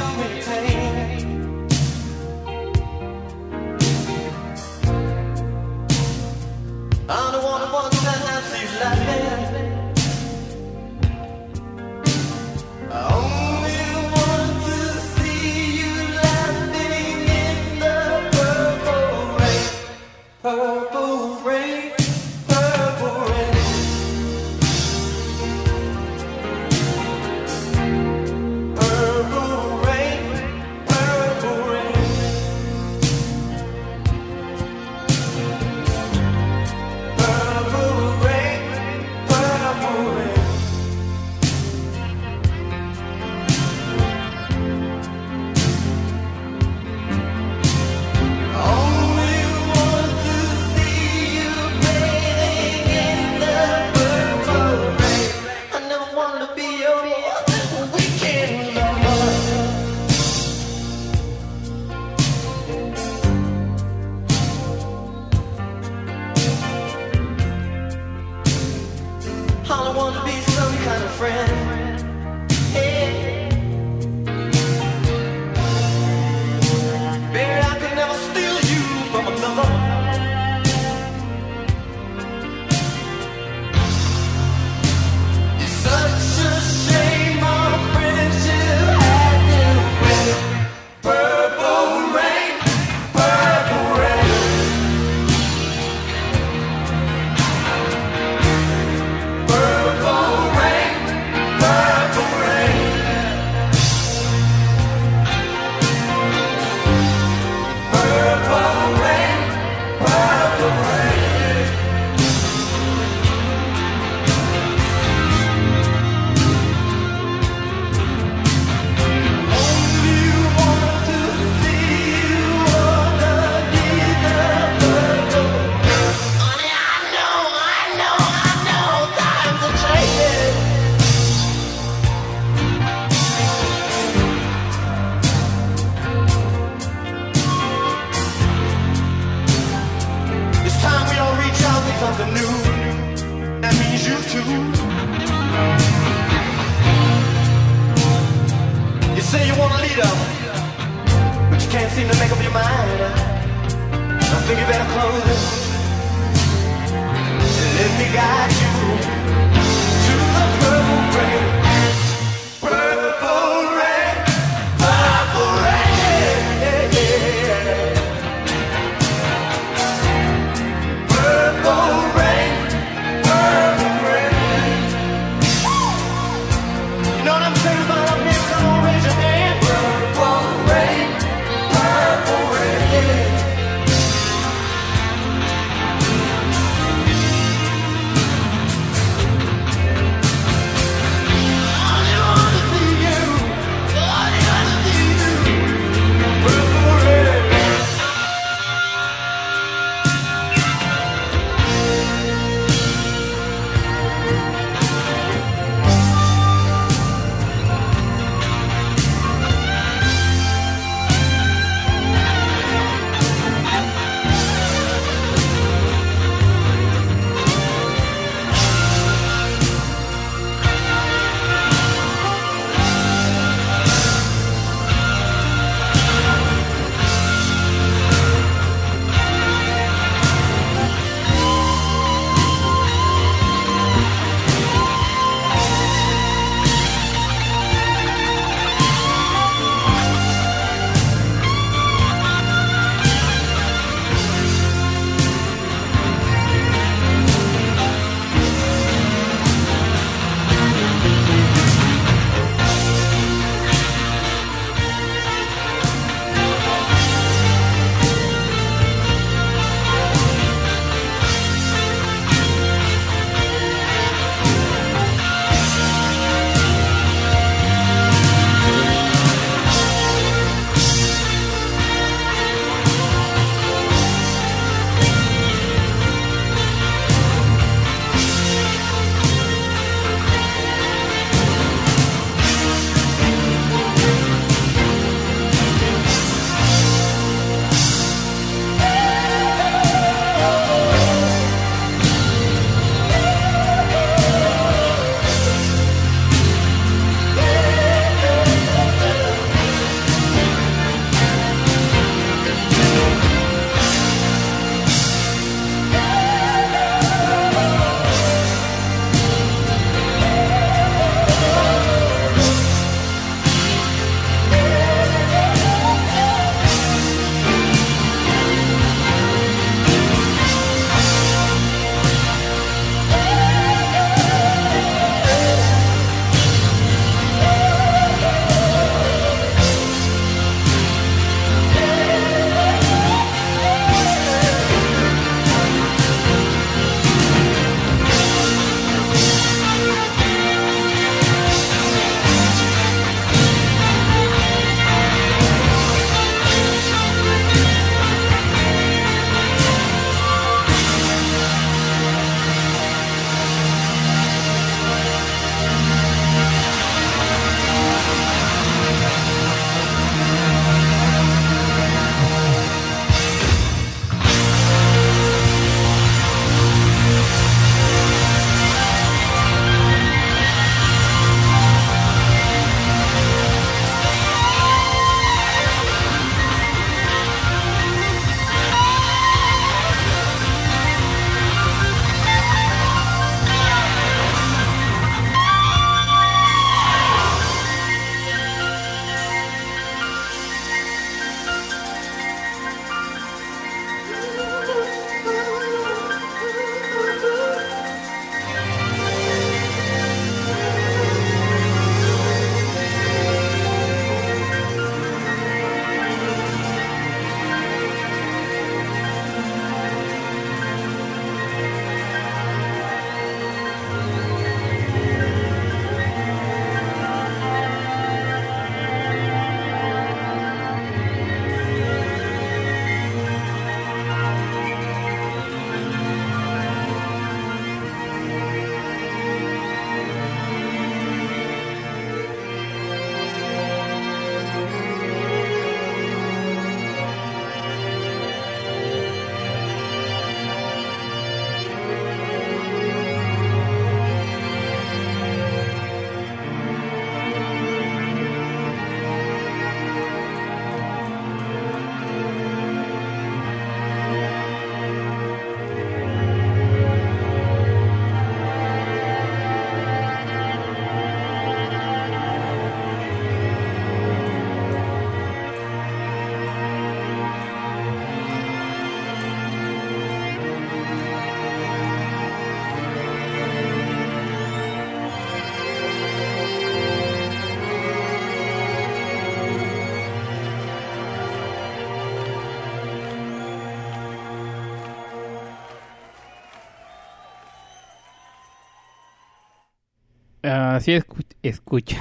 Así escu- escucha.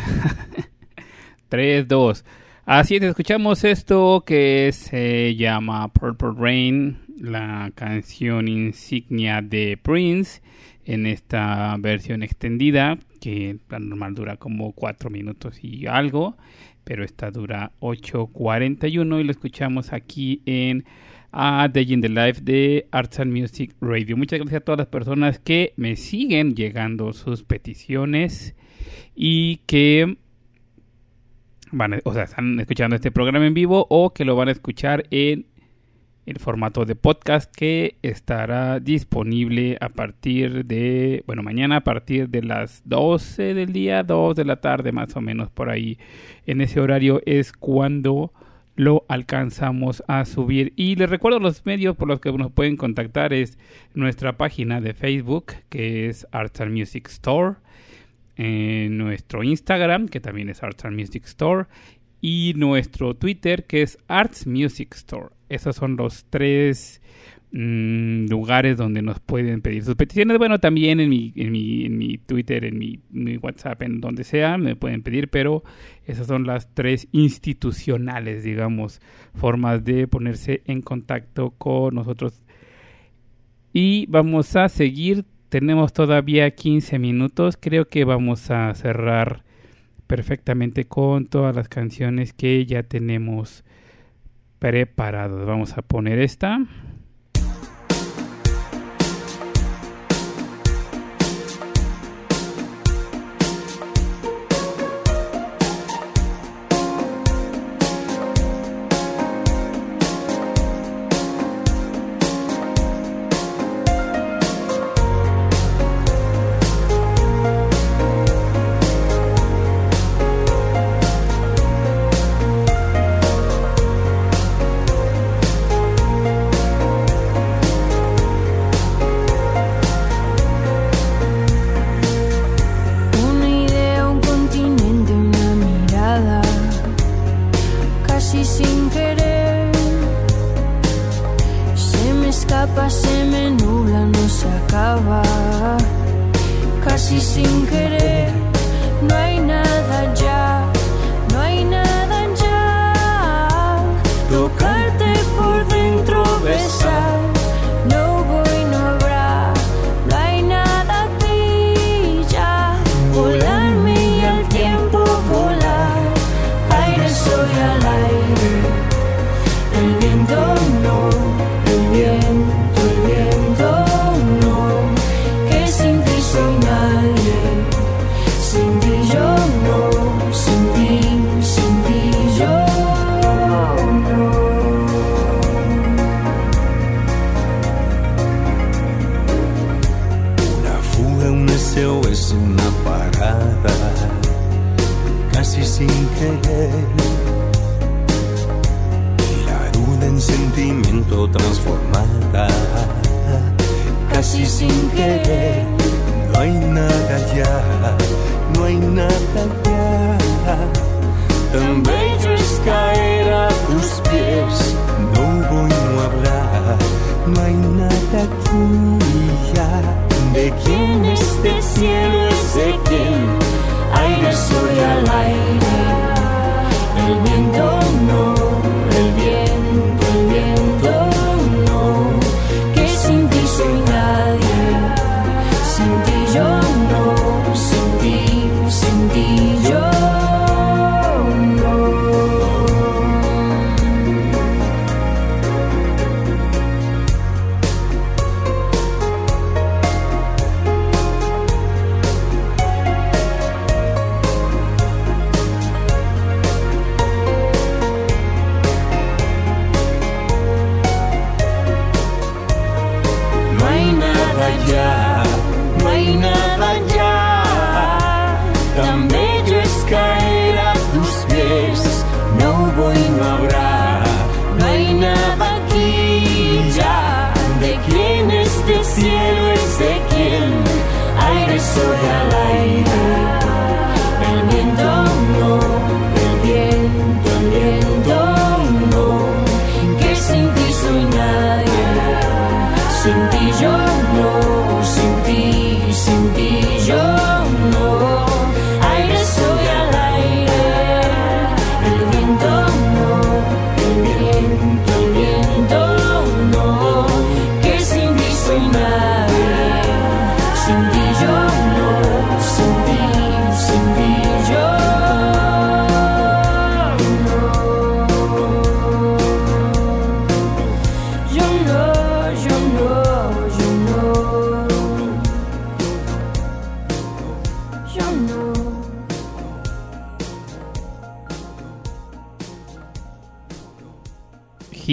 3, 2. Así es, escuchamos esto que se llama Purple Rain, la canción insignia de Prince en esta versión extendida, que la normal dura como 4 minutos y algo, pero esta dura 8.41 y lo escuchamos aquí en a Day in the Life de Arts and Music Radio. Muchas gracias a todas las personas que me siguen llegando sus peticiones y que van o sea, están escuchando este programa en vivo o que lo van a escuchar en el formato de podcast que estará disponible a partir de, bueno, mañana a partir de las 12 del día, 2 de la tarde más o menos por ahí. En ese horario es cuando lo alcanzamos a subir. Y les recuerdo los medios por los que nos pueden contactar es nuestra página de Facebook que es Arts and Music Store, en nuestro Instagram que también es Arts and Music Store y nuestro Twitter que es Arts Music Store. Esos son los tres mm, lugares donde nos pueden pedir sus peticiones. Bueno, también en mi, en mi, en mi Twitter, en mi, mi WhatsApp, en donde sea, me pueden pedir, pero esas son las tres institucionales, digamos, formas de ponerse en contacto con nosotros. Y vamos a seguir. Tenemos todavía 15 minutos. Creo que vamos a cerrar perfectamente con todas las canciones que ya tenemos preparadas. Vamos a poner esta.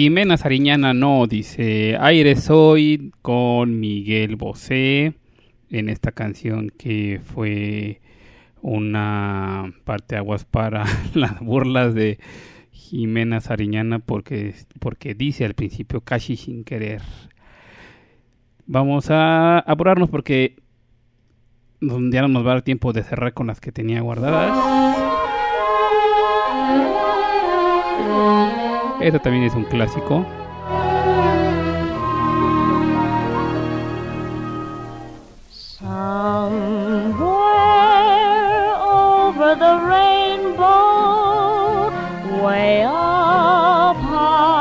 Jimena Sariñana no, dice Aire Soy con Miguel Bosé en esta canción que fue una parte aguas para las burlas de Jimena Sariñana porque, porque dice al principio casi sin querer. Vamos a apurarnos porque ya no nos va a dar tiempo de cerrar con las que tenía guardadas. Esta también es un clásico. Somewhere over the rainbow, way up high,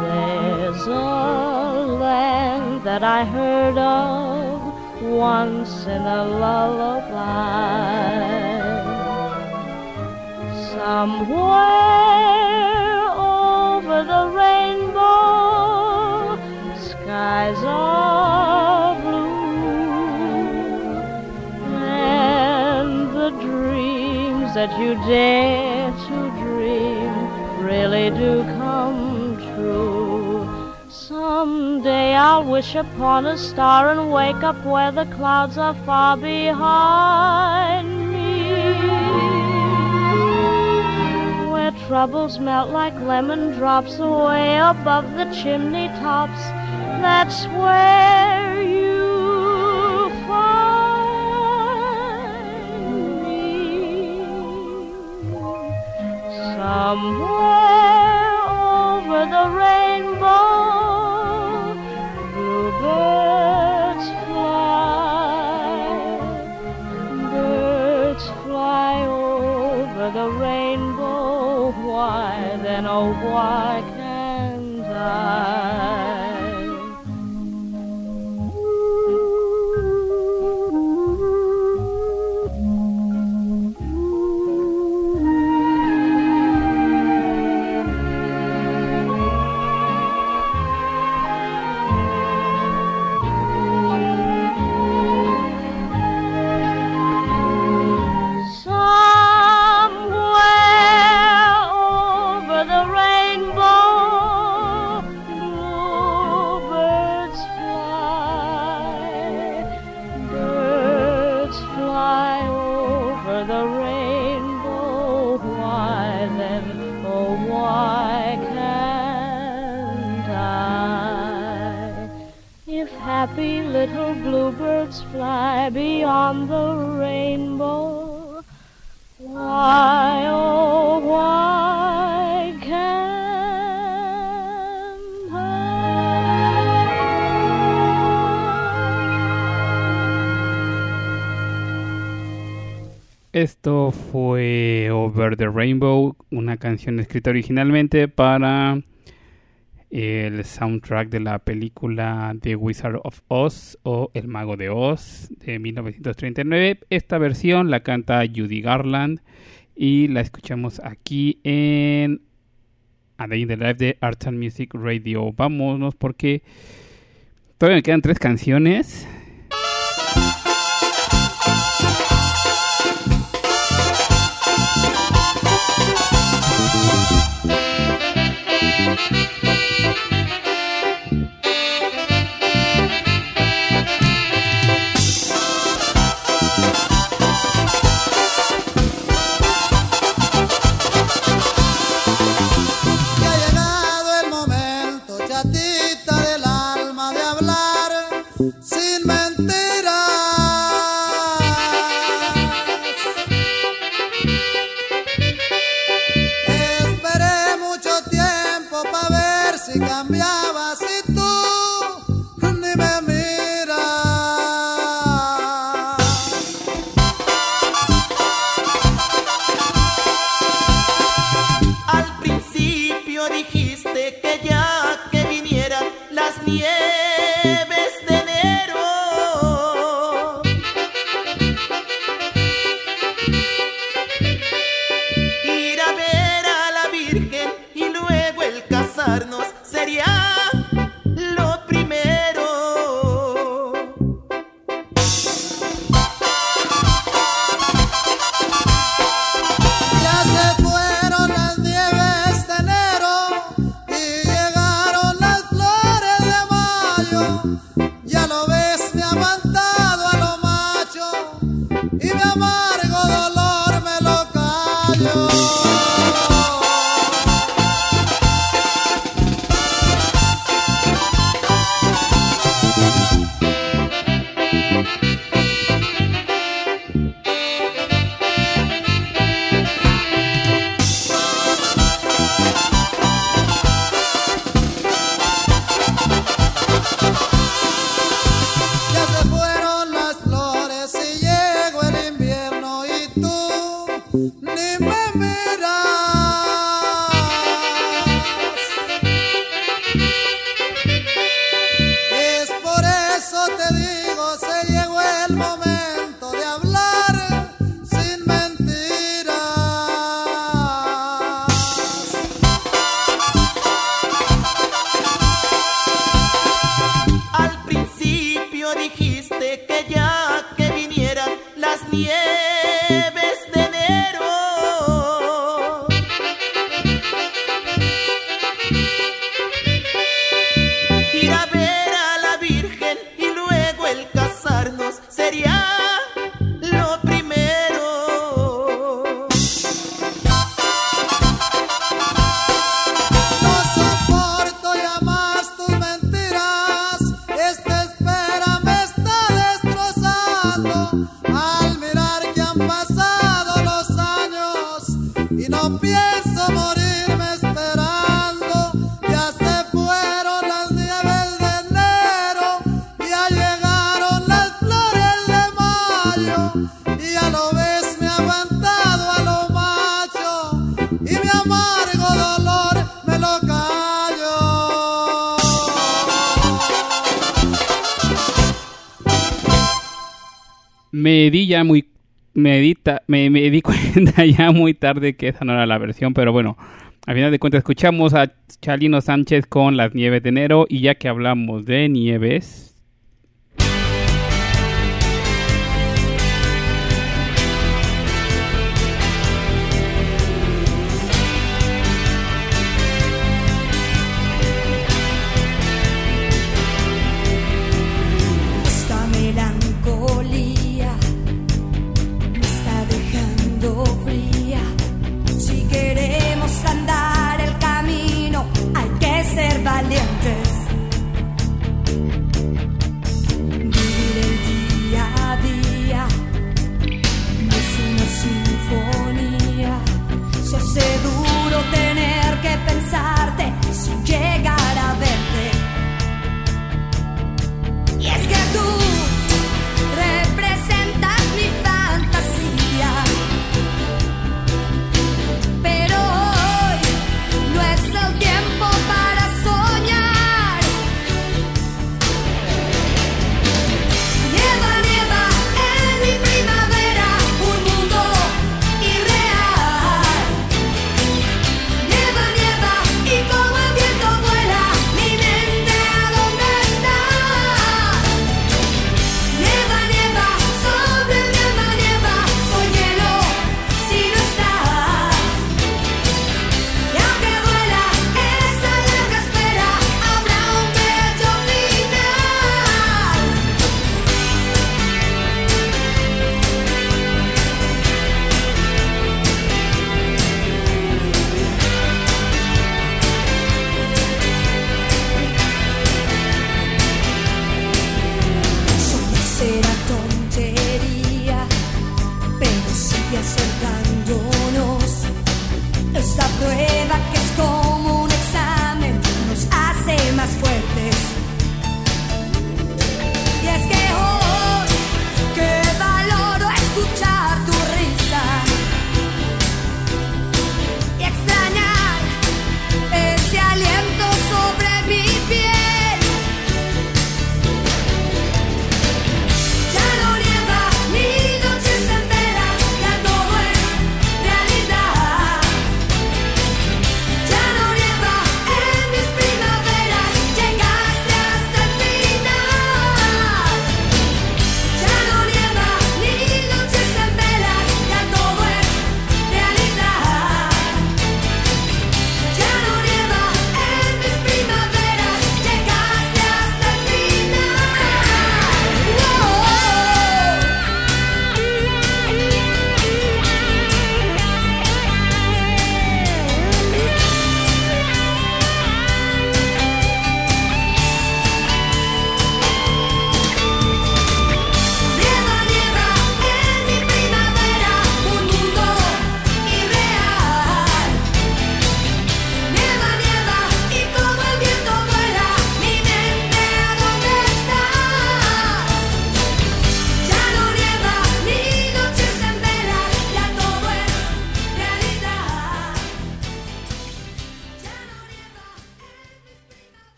there's a land that I heard of once in a lullaby. Somewhere over the rainbow, skies are blue, and the dreams that you dare to dream really do come true. Someday I'll wish upon a star and wake up where the clouds are far behind troubles melt like lemon drops away above the chimney tops. That's where you find me. Somewhere the rainbow. Oh, Esto fue Over the Rainbow, una canción escrita originalmente para el soundtrack de la película The Wizard of Oz o El Mago de Oz de 1939. Esta versión la canta Judy Garland y la escuchamos aquí en A Day in the Life de Arts and Music Radio. Vámonos porque todavía me quedan tres canciones. ya muy medita, me, me, di cuenta ya muy tarde que esa no era la versión, pero bueno, a final de cuentas escuchamos a Chalino Sánchez con Las Nieves de Enero y ya que hablamos de nieves,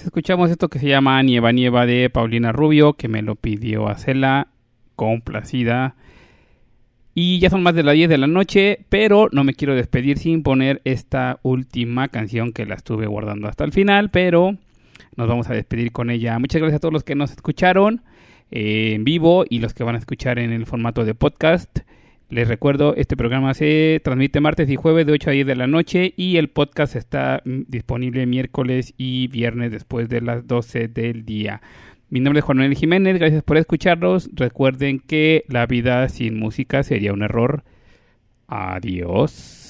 escuchamos esto que se llama Nieva Nieva de Paulina Rubio, que me lo pidió Acela, complacida. Y ya son más de las 10 de la noche, pero no me quiero despedir sin poner esta última canción que la estuve guardando hasta el final, pero nos vamos a despedir con ella. Muchas gracias a todos los que nos escucharon eh, en vivo y los que van a escuchar en el formato de podcast. Les recuerdo, este programa se transmite martes y jueves de 8 a 10 de la noche y el podcast está mm, disponible miércoles y viernes después de las 12 del día. Mi nombre es Juan Manuel Jiménez, gracias por escucharlos. Recuerden que la vida sin música sería un error. Adiós.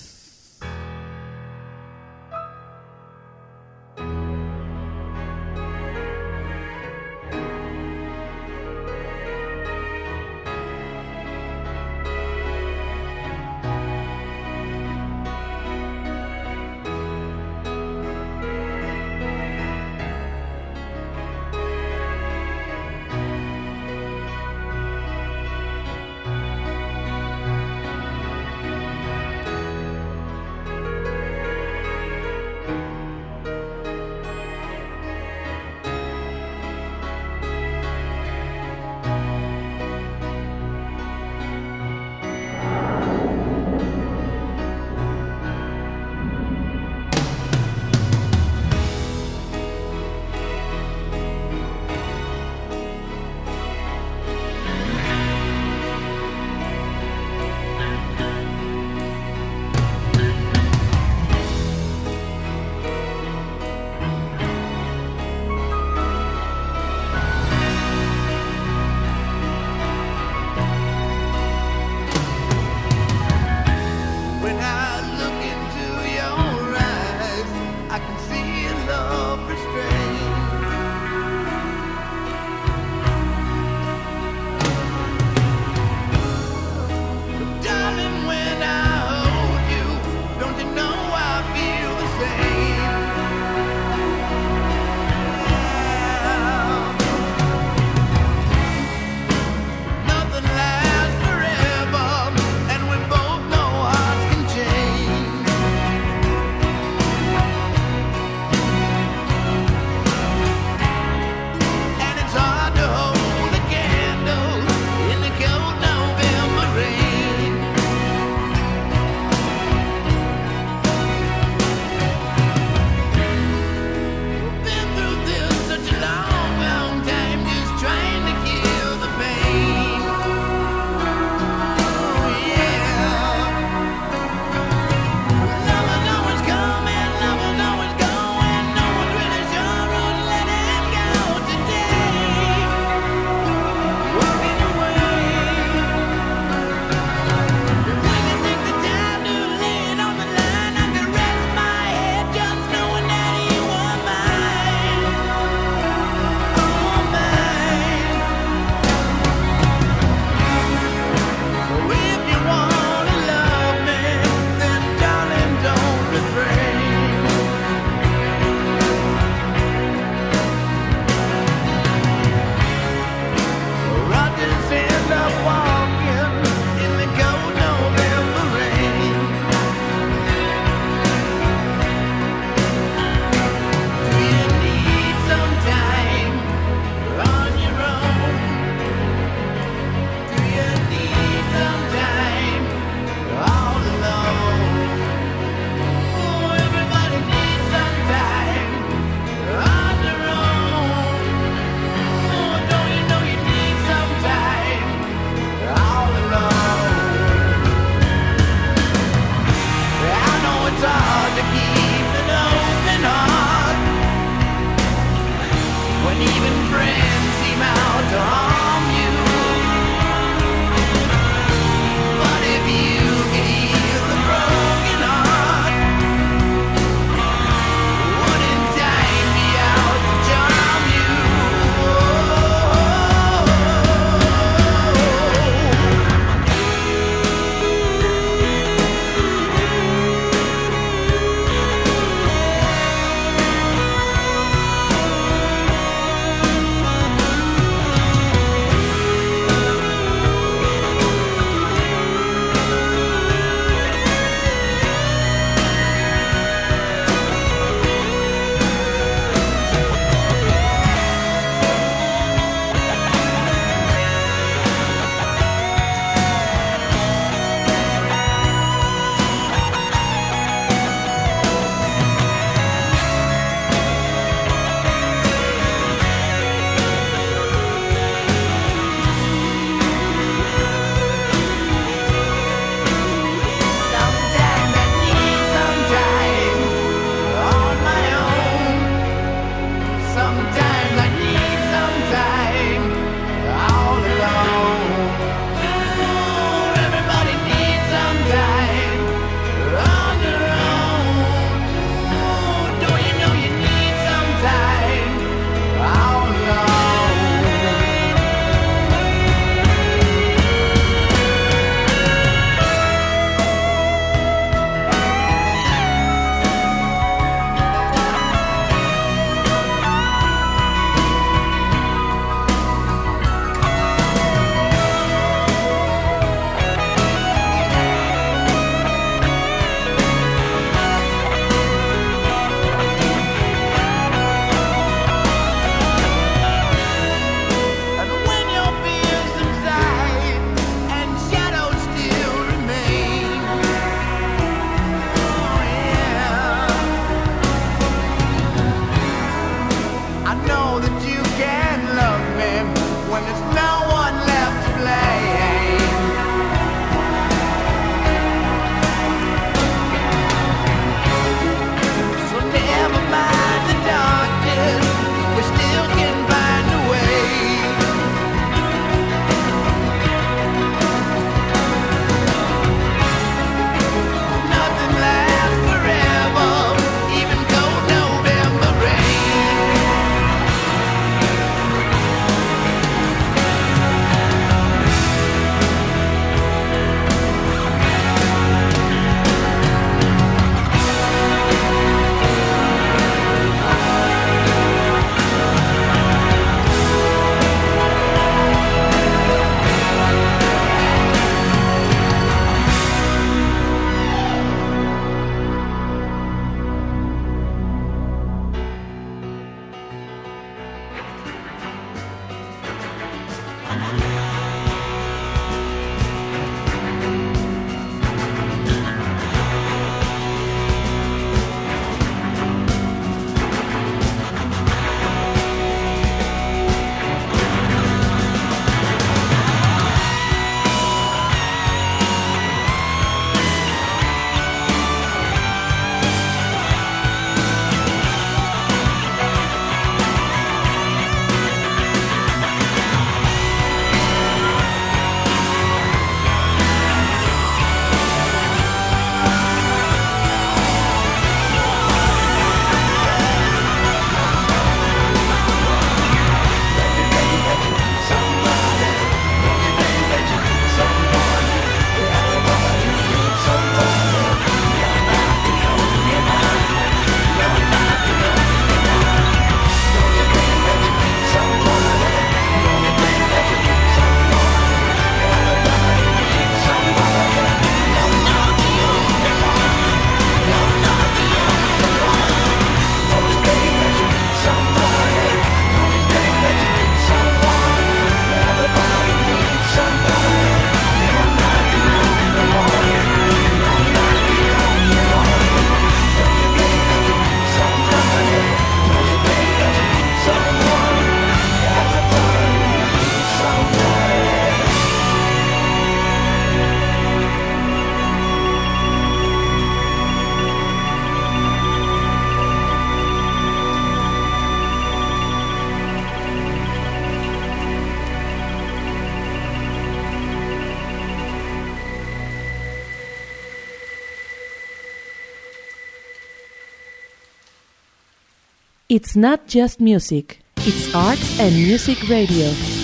It's not just music, it's arts and music radio.